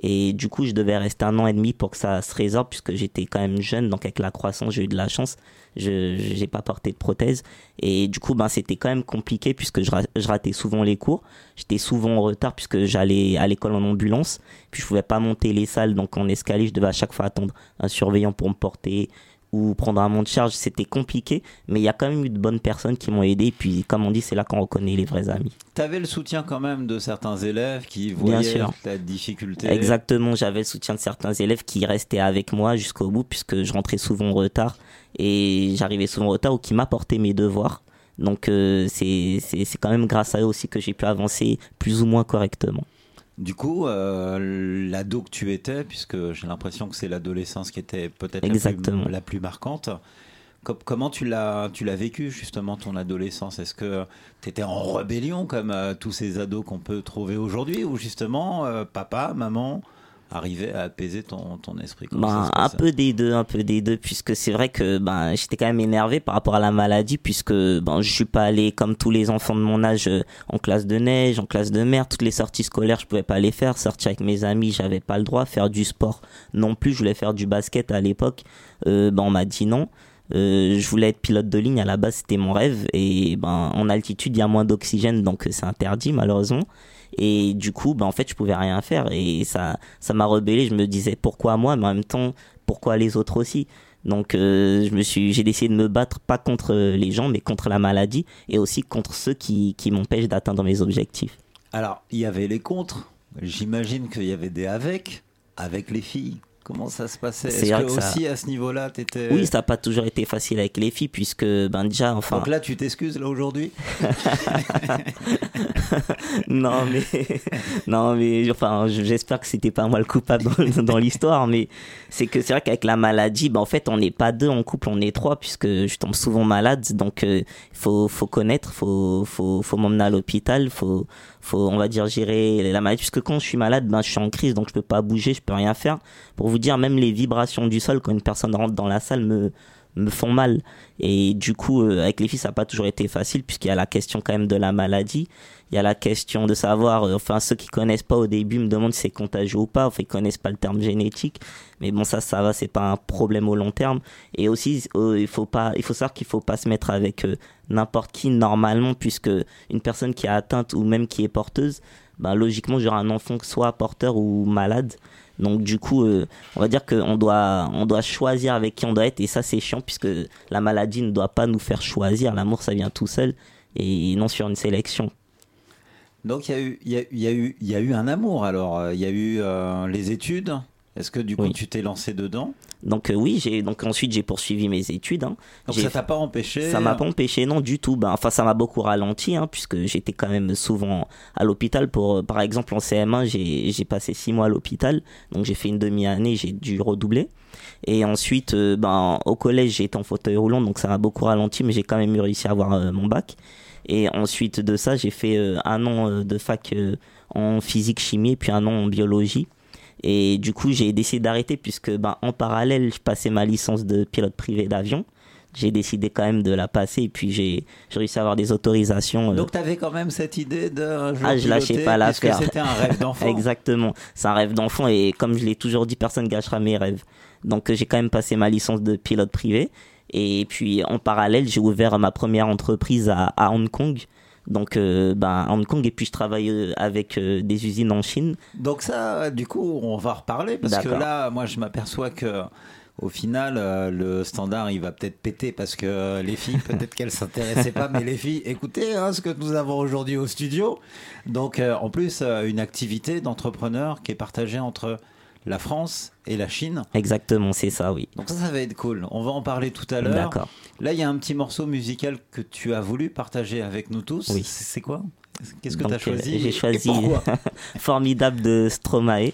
Et du coup, je devais rester un an et demi pour que ça se résorbe puisque j'étais quand même jeune, donc avec la croissance, j'ai eu de la chance. Je j'ai pas porté de prothèse et du coup, ben c'était quand même compliqué puisque je, je ratais souvent les cours. J'étais souvent en retard puisque j'allais à l'école en ambulance. Puis je pouvais pas monter les salles, donc en escalier, je devais à chaque fois attendre un surveillant pour me porter ou prendre un monte charge. C'était compliqué, mais il y a quand même eu de bonnes personnes qui m'ont aidé. Puis comme on dit, c'est là qu'on reconnaît les vrais amis. Tu avais le soutien quand même de certains élèves qui Bien voyaient sûr. la difficulté. Exactement, j'avais le soutien de certains élèves qui restaient avec moi jusqu'au bout puisque je rentrais souvent en retard et j'arrivais souvent en retard ou qui m'apportaient mes devoirs. Donc euh, c'est quand même grâce à eux aussi que j'ai pu avancer plus ou moins correctement. Du coup, euh, l'ado que tu étais, puisque j'ai l'impression que c'est l'adolescence qui était peut-être la plus, Exactement. la plus marquante, com- comment tu l'as, tu l'as vécu justement ton adolescence? Est-ce que tu étais en rébellion comme euh, tous ces ados qu'on peut trouver aujourd'hui ou justement euh, papa, maman arrivaient à apaiser ton, ton esprit Ben, se un peu des deux, un peu des deux, puisque c'est vrai que ben j'étais quand même énervé par rapport à la maladie, puisque ben je suis pas allé comme tous les enfants de mon âge euh, en classe de neige, en classe de mer, toutes les sorties scolaires je pouvais pas les faire, sortir avec mes amis j'avais pas le droit, faire du sport non plus, je voulais faire du basket à l'époque, euh, ben on m'a dit non. Euh, je voulais être pilote de ligne à la base c'était mon rêve et ben en altitude il y a moins d'oxygène donc euh, c'est interdit malheureusement et du coup ben en fait je pouvais rien faire et ça ça m'a rebellé je me disais pourquoi moi? Mais en même temps pourquoi les autres aussi? Donc euh, je me suis, j'ai décidé de me battre pas contre les gens, mais contre la maladie et aussi contre ceux qui, qui m'empêchent d'atteindre mes objectifs. Alors, il y avait les contre. J'imagine qu'il y avait des avec, avec les filles. Comment ça se passait Est-ce vrai que que ça- aussi à ce niveau-là, t'étais. Oui, ça n'a pas toujours été facile avec les filles puisque ben déjà, enfin. Donc là, tu t'excuses là aujourd'hui non mais non mais enfin je- j'espère que c'était pas moi le coupable dans, dans l'histoire mais c'est que c'est vrai qu'avec la maladie bah en fait on n'est pas deux en couple on est trois puisque je tombe souvent malade donc il faut faut connaître faut faut faut m'emmener à l'hôpital faut faut on va dire gérer la maladie puisque quand je suis malade ben je suis en crise donc je peux pas bouger je peux rien faire. Pour vous dire même les vibrations du sol quand une personne rentre dans la salle me me font mal. Et du coup, euh, avec les filles, ça n'a pas toujours été facile, puisqu'il y a la question quand même de la maladie. Il y a la question de savoir, euh, enfin, ceux qui connaissent pas au début me demandent si c'est contagieux ou pas, enfin, ils connaissent pas le terme génétique. Mais bon, ça, ça va, c'est pas un problème au long terme. Et aussi, euh, il faut pas, il faut savoir qu'il faut pas se mettre avec euh, n'importe qui normalement, puisque une personne qui est atteinte ou même qui est porteuse, ben, logiquement, j'aurai un enfant soit porteur ou malade. Donc du coup, euh, on va dire qu'on doit, on doit choisir avec qui on doit être et ça c'est chiant puisque la maladie ne doit pas nous faire choisir. L'amour ça vient tout seul et non sur une sélection. Donc il y, a eu- y, a, y, a eu- un amour alors. Il y a eu euh, les études. Est-ce que du coup Oui. tu t'es lancé dedans? Donc euh, oui, j'ai donc ensuite j'ai poursuivi mes études. hein. Donc ça t'a pas empêché Ça m'a pas empêché, non, du tout. Ben, enfin, ça m'a beaucoup ralenti, hein, puisque j'étais quand même souvent à l'hôpital. Pour, euh, par exemple, en CM1, j'ai passé six mois à l'hôpital, donc j'ai fait une demi-année, j'ai dû redoubler. Et ensuite, euh, ben, au collège, été en fauteuil roulant, donc ça m'a beaucoup ralenti, mais j'ai quand même réussi à avoir euh, mon bac. Et ensuite de ça, j'ai fait euh, un an euh, de fac euh, en physique chimie, puis un an en biologie. Et du coup, j'ai décidé d'arrêter puisque ben, en parallèle, je passais ma licence de pilote privé d'avion. J'ai décidé quand même de la passer et puis j'ai j'ai réussi à avoir des autorisations. euh, Donc tu avais quand même cette idée de un jour ah, je lâchais pas l'affaire. C'était un rêve d'enfant. Exactement. C'est un rêve d'enfant et comme je l'ai toujours dit, personne gâchera mes rêves. Donc euh, j'ai quand même passé ma licence de pilote privé. Et puis en parallèle, j'ai ouvert ma première entreprise à, à Hong Kong. Donc euh, ben, à Hong Kong et puis je travaille euh, avec euh, des usines en Chine. Donc ça, du coup, on va reparler parce que là, moi, je m'aperçois que au final, euh, le standard, il va peut-être péter parce que euh, les filles, peut-être qu'elles s'intéressaient pas, mais les filles, écoutez hein, ce que nous avons aujourd'hui au studio. Donc, euh, en plus, une activité d'entrepreneur qui est partagée entre la France et la Chine. Exactement, c'est ça, oui. Donc ça, ça va être cool. On va en parler tout à l'heure. D'accord. Là, il y a un petit morceau musical que tu as voulu partager avec nous tous. Oui. C'est quoi? Qu'est-ce que tu as euh, choisi J'ai choisi Formidable de Stromae.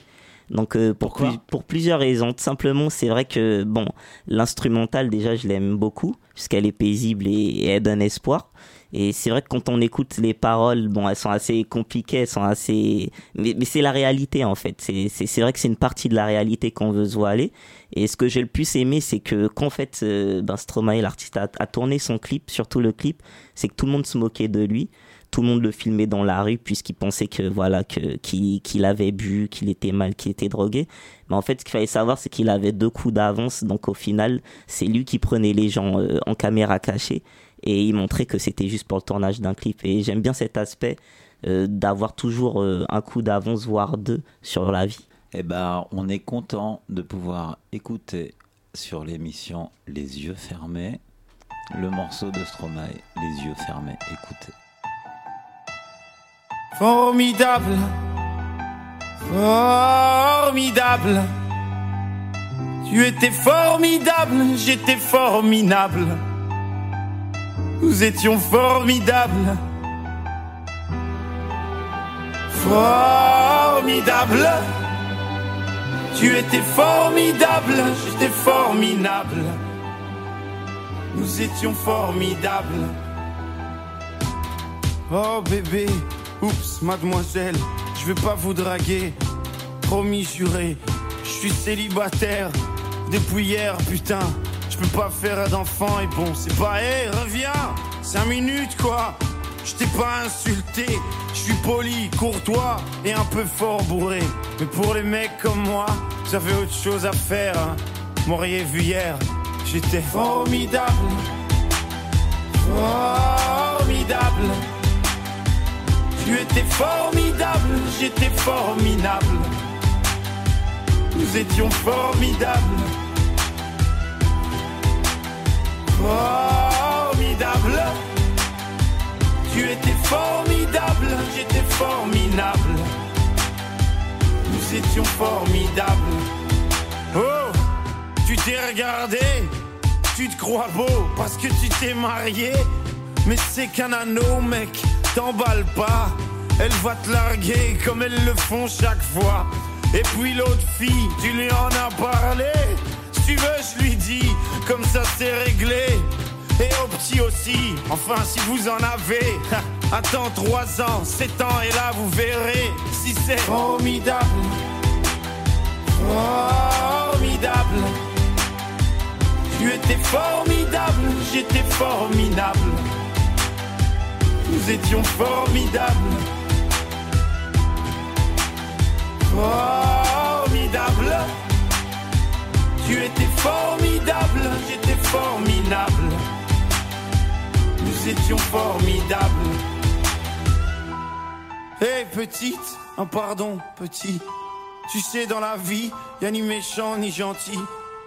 Donc euh, pour, Pourquoi? plus- pour plusieurs raisons. Tout simplement, c'est vrai que bon, l'instrumental déjà, je l'aime beaucoup puisqu'elle est paisible et, et elle donne espoir. Et c'est vrai que quand on écoute les paroles, bon, elles sont assez compliquées, elles sont assez, mais, c'est la réalité en fait. C'est vrai que c'est une partie de la réalité qu'on veut se voiler. Et ce que j'ai le plus aimé, c'est que qu'en fait, euh, ben, Stromae, l'artiste, a, tourné son clip, surtout le clip, c'est que tout le monde se moquait de lui tout le monde le filmait dans la rue puisqu'il pensait que voilà que qu'il qu'il avait bu, qu'il était mal, qu'il était drogué. Mais en fait, ce qu'il fallait savoir, c'est qu'il avait deux coups d'avance. Donc au final, c'est lui qui prenait les gens euh, en caméra cachée et il montrait que c'était juste pour le tournage d'un clip. Et j'aime bien cet aspect euh, d'avoir toujours euh, un coup d'avance, voire deux, sur la vie. Eh ben, on est content de pouvoir écouter sur l'émission Les yeux fermés le morceau de Stromae, Les yeux fermés. Écoutez. Formidable, formidable. Tu étais formidable, j'étais formidable. Nous étions formidables. Formidable. Tu étais formidable, j'étais formidable. Nous étions formidables. Oh bébé, oups, mademoiselle, je vais pas vous draguer. Promis juré, je suis célibataire depuis hier, putain. Peux pas faire d'enfant et bon, c'est pas, hé, reviens, cinq minutes quoi. Je t'ai pas insulté, je suis poli, courtois et un peu fort bourré. Mais pour les mecs comme moi, j'avais autre chose à faire. Hein. M'auriez vu hier, j'étais formidable. Formidable. Tu étais formidable, j'étais formidable. Nous étions formidables. Formidable. Tu étais formidable, j'étais formidable. Nous étions formidables. Oh, tu t'es regardé, tu te crois beau parce que tu t'es marié. Mais c'est qu'un anneau, mec, t'emballe pas. Elle va te larguer comme elles le font chaque fois. Et puis l'autre fille, tu lui en as parlé. Tu veux, je lui dis, comme ça c'est réglé. Et au petit aussi, enfin si vous en avez. Attends 3 ans, 7 ans et là vous verrez si c'est formidable. Formidable. Tu étais formidable, j'étais formidable. Nous étions formidables. Formidable. Tu étais formidable, j'étais formidable. Nous étions formidables. Hé petite, un pardon petit. Tu sais dans la vie, y a ni méchant ni gentil.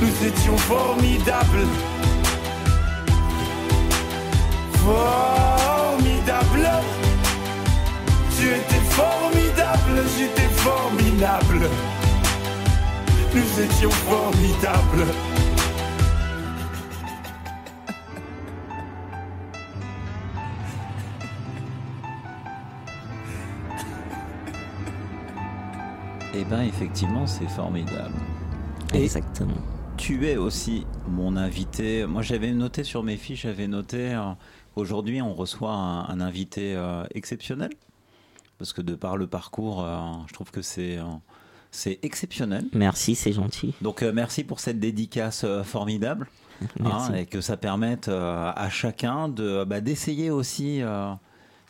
Nous étions formidables. Formidable. Tu étais formidable, j'étais formidable. Nous étions formidables. Eh ben effectivement, c'est formidable. Exactement. Tu es aussi mon invité. Moi, j'avais noté sur mes fiches, j'avais noté euh, aujourd'hui, on reçoit un, un invité euh, exceptionnel parce que de par le parcours, euh, je trouve que c'est c'est exceptionnel. Merci, c'est gentil. Donc merci pour cette dédicace formidable. Merci. hein, et que ça permette à chacun de bah, d'essayer aussi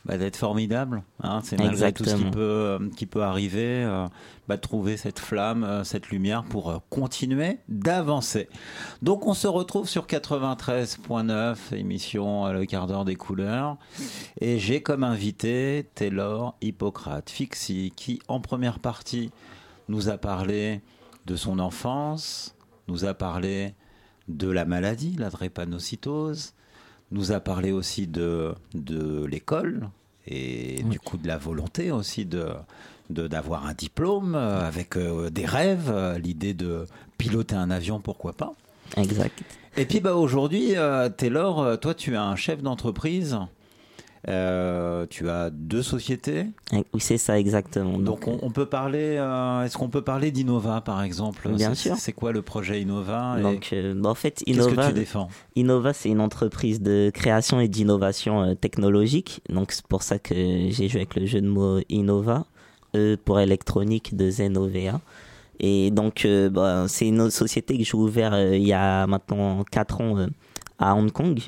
bah, d'être formidable. hein. C'est malgré tout ce qui peut, euh, qui peut arriver, euh, bah, trouver cette flamme, euh, cette lumière pour euh, continuer d'avancer. Donc on se retrouve sur 93.9, émission Le quart d'heure des couleurs. Et j'ai comme invité Taylor Hippocrate Fixie qui en première partie nous a parlé de son enfance, nous a parlé de la maladie, la drépanocytose, nous a parlé aussi de, de l'école et du coup de la volonté aussi de d'avoir un diplôme euh, avec euh, des rêves, euh, l'idée de piloter un avion, pourquoi pas. Exact. Et puis bah aujourd'hui, Taylor, toi tu es un chef d'entreprise. Euh, tu as deux sociétés. Oui, c'est ça exactement. Donc on, on peut parler. euh, Est-ce qu'on peut parler d'Innova par exemple Bien sûr. C'est quoi le projet Innova et Donc, euh, bah, en fait, Qu'est-ce que Innova, tu défends Innova, c'est une entreprise de création et d'innovation euh, technologique. Donc, c'est pour ça que j'ai joué avec le jeu de mots Innova, E pour électronique de Zenova. Et donc, bah, c'est une société que j'ai ouverte il y a maintenant 4 ans à Hong Kong.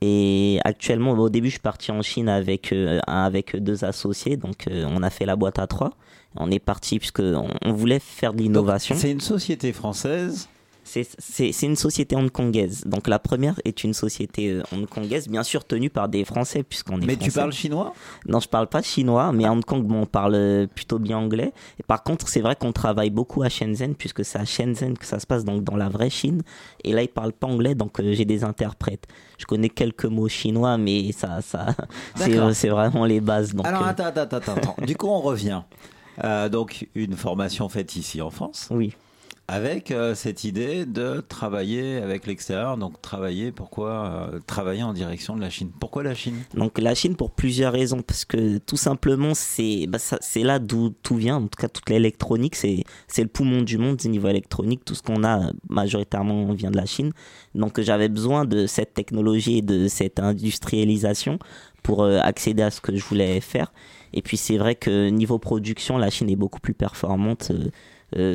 Et actuellement, au début, je suis parti en Chine avec, euh, avec deux associés. Donc, euh, on a fait la boîte à trois. On est parti puisque on, on voulait faire de l'innovation. C'est une société française. C'est une société hongkongaise. Donc la première est une société euh, hongkongaise, bien sûr tenue par des Français, puisqu'on est Mais tu parles chinois? Non, je parle pas chinois, mais à Hong Kong, bon, on parle euh, plutôt bien anglais. Et par contre, c'est vrai qu'on travaille beaucoup à Shenzhen, puisque c'est à Shenzhen que ça se passe, donc dans la vraie Chine. Et là, ils parlent pas anglais, donc euh, j'ai des interprètes. Je connais quelques mots chinois, mais ça, ça, c'est vraiment les bases. Donc, Alors euh, attends, attends, attends, attends. du coup, on revient. Euh, donc une formation faite ici en France. Oui. Avec euh, cette idée de travailler avec l'extérieur, donc travailler, pourquoi euh, travailler en direction de la Chine Pourquoi la Chine? Donc la Chine pour plusieurs raisons, parce que tout simplement c'est bah, c'est là d'où tout vient, en tout cas toute l'électronique, c'est c'est le poumon du monde au niveau électronique, tout ce qu'on a euh, majoritairement vient de la Chine. Donc j'avais besoin de cette technologie et de cette industrialisation pour euh, accéder à ce que je voulais faire. Et puis c'est vrai que niveau production, la Chine est beaucoup plus performante.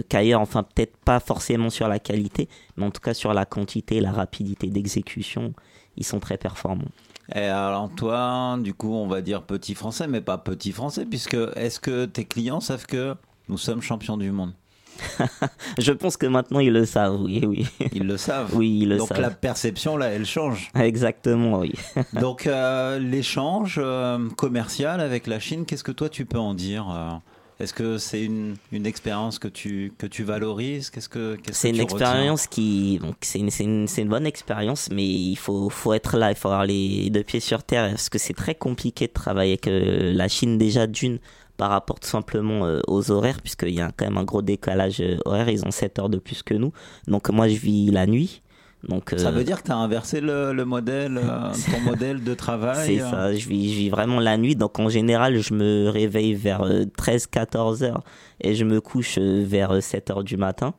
Qu'ailleurs, enfin peut-être pas forcément sur la qualité, mais en tout cas sur la quantité, la rapidité d'exécution ils sont très performants. Et alors toi, du coup, on va dire petit français, mais pas petit français, puisque est-ce que tes clients savent que nous sommes champions du monde? Je pense que maintenant ils le savent, oui, oui. Ils le savent. Oui, ils le Donc savent. la perception là, elle change. Exactement, oui. Donc euh, l'échange euh, commercial avec la Chine, qu'est-ce que toi tu peux en dire euh? Est-ce que c'est une, une expérience que tu, que tu valorises? Qu'est-ce que qu'est-ce C'est que une expérience qui, donc c'est une, c'est une, c'est une bonne expérience, mais il faut, faut être là, il faut avoir les deux pieds sur terre, parce que c'est très compliqué de travailler avec euh, la Chine déjà d'une par rapport tout simplement euh, aux horaires, puisqu'il y a quand même un gros décalage euh, horaire, ils ont 7 heures de plus que nous. Donc moi je vis la nuit. Donc, Ça euh, veut dire que tu as inversé le, le modèle, euh, ton modèle de travail C'est euh, ça, je vis, je vis vraiment la nuit. Donc en général, je me réveille vers 13-14 heures et je me couche vers 7 heures du matin.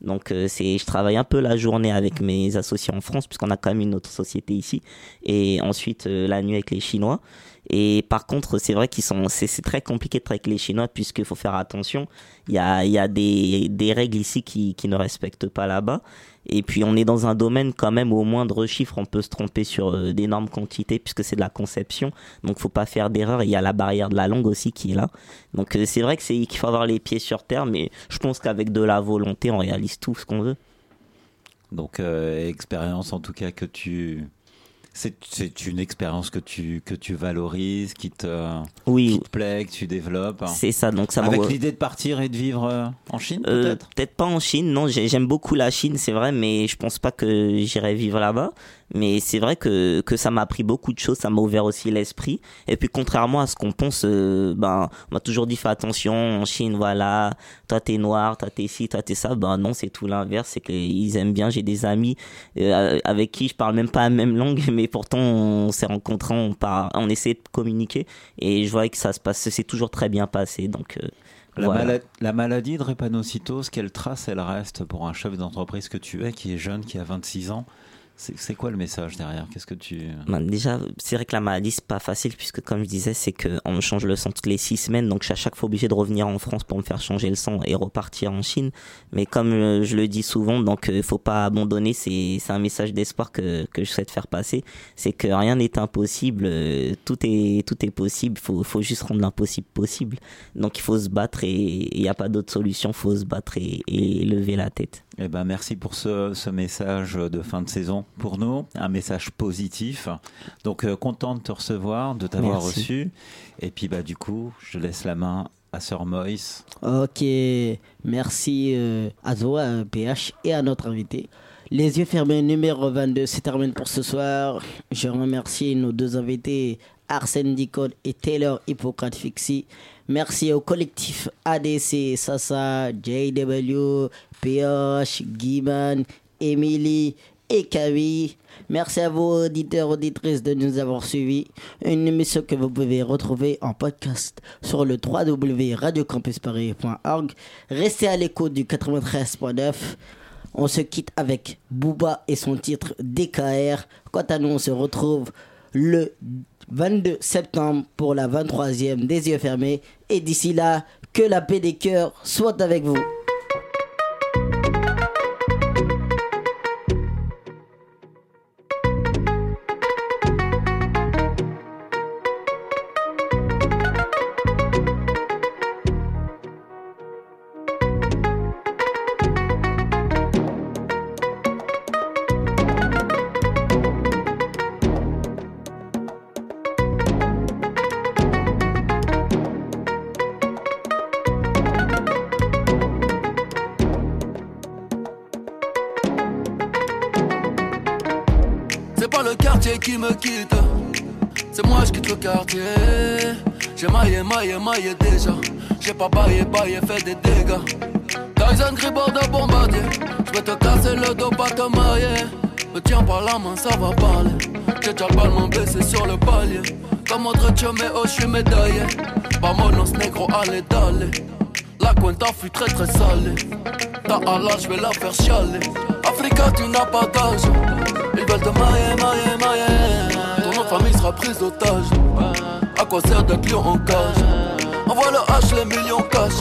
Donc euh, c'est, je travaille un peu la journée avec mes associés en France, puisqu'on a quand même une autre société ici. Et ensuite euh, la nuit avec les Chinois. Et par contre, c'est vrai qu'ils sont, c'est, très compliqué de avec les Chinois, puisqu'il faut faire attention. Il y a, il y a des, des règles ici qui, qui ne respectent pas là-bas. Et puis on est dans un domaine quand même au moindre chiffre, on peut se tromper sur euh, d'énormes quantités puisque c'est de la conception. Donc faut pas faire d'erreur. Il y a la barrière de la langue aussi qui est là. Donc euh, c'est vrai que c'est qu'il faut avoir les pieds sur terre, mais je pense qu'avec de la volonté, on réalise tout ce qu'on veut. Donc euh, expérience en tout cas que tu c'est une expérience que tu que tu valorises, qui te Oui. qui te plaît, que tu développes. C'est ça, donc ça avec l'idée de partir et de vivre euh, en Chine Euh, peut-être? Peut-être pas en Chine, non. j'ai- J'aime beaucoup la Chine, c'est vrai, mais je pense pas que j'irai vivre là-bas. Mais c'est vrai que, que ça m'a appris beaucoup de choses, ça m'a ouvert aussi l'esprit. Et puis contrairement à ce qu'on pense, euh, ben, on m'a toujours dit fais attention en Chine, voilà, toi t'es noir, toi t'es ci, toi t'es ça. Ben non, c'est tout l'inverse, c'est qu'ils aiment bien. J'ai des amis euh, avec qui je parle même pas la même langue, mais pourtant on s'est rencontrés, on, par- on essaie de communiquer. Et je vois que ça se passe, c'est toujours très bien passé. Donc euh, La, voilà. la maladie de drépanocytose, quelle trace elle reste pour un chef d'entreprise que tu es, qui est jeune, qui a 26 ans? C'est quoi le message derrière? Qu'est-ce que tu Ben, déjà, c'est vrai que la maladie, c'est pas facile, puisque comme je disais, c'est qu'on me change le sang toutes les six semaines, donc je suis à chaque fois obligé de revenir en France pour me faire changer le sang et repartir en Chine. Mais comme euh, je le dis souvent, donc il faut pas abandonner, c'est un message d'espoir que, que je souhaite faire passer, c'est que rien n'est impossible, euh, tout est, tout est possible, il faut, faut juste rendre l'impossible possible. Donc il faut se battre et il n'y a pas d'autre solution, faut se battre et, et lever la tête. Eh ben, merci pour ce, ce message de fin de saison pour nous, un message positif. Donc euh, content de te recevoir, de t'avoir reçu. Et puis bah du coup, je laisse la main à Sir Moïse. Ok, merci euh, à toi, euh, PH, et à notre invité. Les yeux fermés numéro 22 se termine pour ce soir. Je remercie nos deux invités, Arsène Dicode et Taylor Hippocrate Fixie. Merci au collectif ADC, Sasa, JW, PH, Guiman, Emily et Camille. Merci à vos auditeurs auditrices de nous avoir suivis. Une émission que vous pouvez retrouver en podcast sur le www.radiocampusparis.org. Restez à l'écoute du 93.9. On se quitte avec Booba et son titre DKR. Quant à nous, on se retrouve le 22 septembre pour la 23e des yeux fermés. Et d'ici là, que la paix des cœurs soit avec vous. Comme autre oh, je suis médaillé. Vamonos negro, allez, d'aller. La cuenta fut très très salée. Ta Allah, je vais la faire chialer. Africa, tu n'as pas d'âge. Ils veulent te marier, marier, marier. Ton nom famille sera prise d'otage. À quoi sert d'être lion en cage? Envoie le H, les millions cash.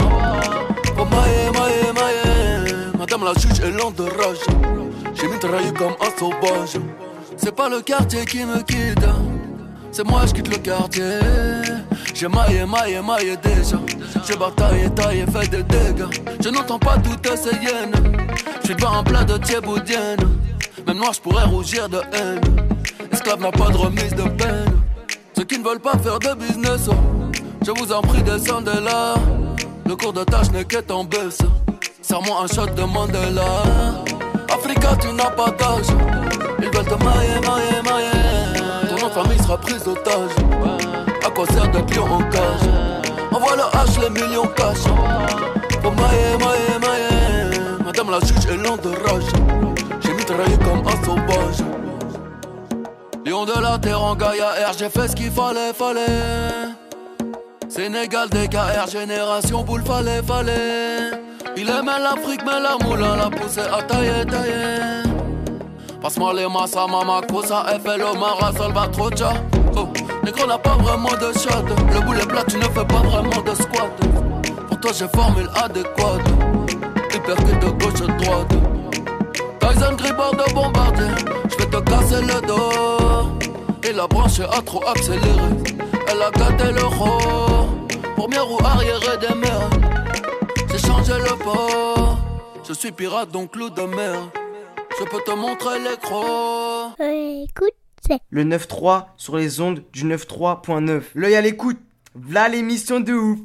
Oh maille, maille, maille. Madame la juge est lente de rage. J'ai mitraillé comme un sauvage. C'est pas le quartier qui me quitte, c'est moi je quitte le quartier. J'ai maillé, maillé, maillé déjà. J'ai bataillé, taillé, fait des dégâts. Je n'entends pas toutes ces hyènes. Je suis pas en plein de thieboudienne. Même noir, je pourrais rougir de haine. Esclave n'a pas de remise de peine. Ceux qui ne veulent pas faire de business, oh, je vous en prie, descendez là. Le cours de tâche n'est qu'être en baisse. Serre-moi un shot de Mandela. Africa, tu n'as pas d'âge. Ils veulent te mailler, mailler, mailler. De famille sera prise d'otage. À quoi sert d'être lion en cage? Envoie le H, les millions cash. Pour mailler, mailler, mailler. Madame la juge est lente de rage. J'ai mitraillé comme un sauvage. Lion de la terre en Gaïa R, j'ai fait ce qu'il fallait, fallait. Sénégal, DKR, génération boule, fallait, fallait. Il aimait l'Afrique, mais la moulin l'a poussé à tailler, tailler. Passe-moi les massa, mama, cosa, FLO, Mara, Salvatrocha. Oh, négro n'a pas vraiment de shot. Le boulet plat, tu ne fais pas vraiment de squat. Pour toi, j'ai formule adéquate. Hypercute de gauche à droite. Tyson Gribord de bombardier. J'vais te casser le dos. Et la branche a trop accéléré. Elle a gâté le roi. Première roue arrière des mers. J'ai changé le port. Je suis pirate donc loup de mer. Je peux te montrer l'écran. Écoute, c'est Le 9-3 sur les ondes du 9-3.9. L'œil à l'écoute. V'là l'émission de ouf.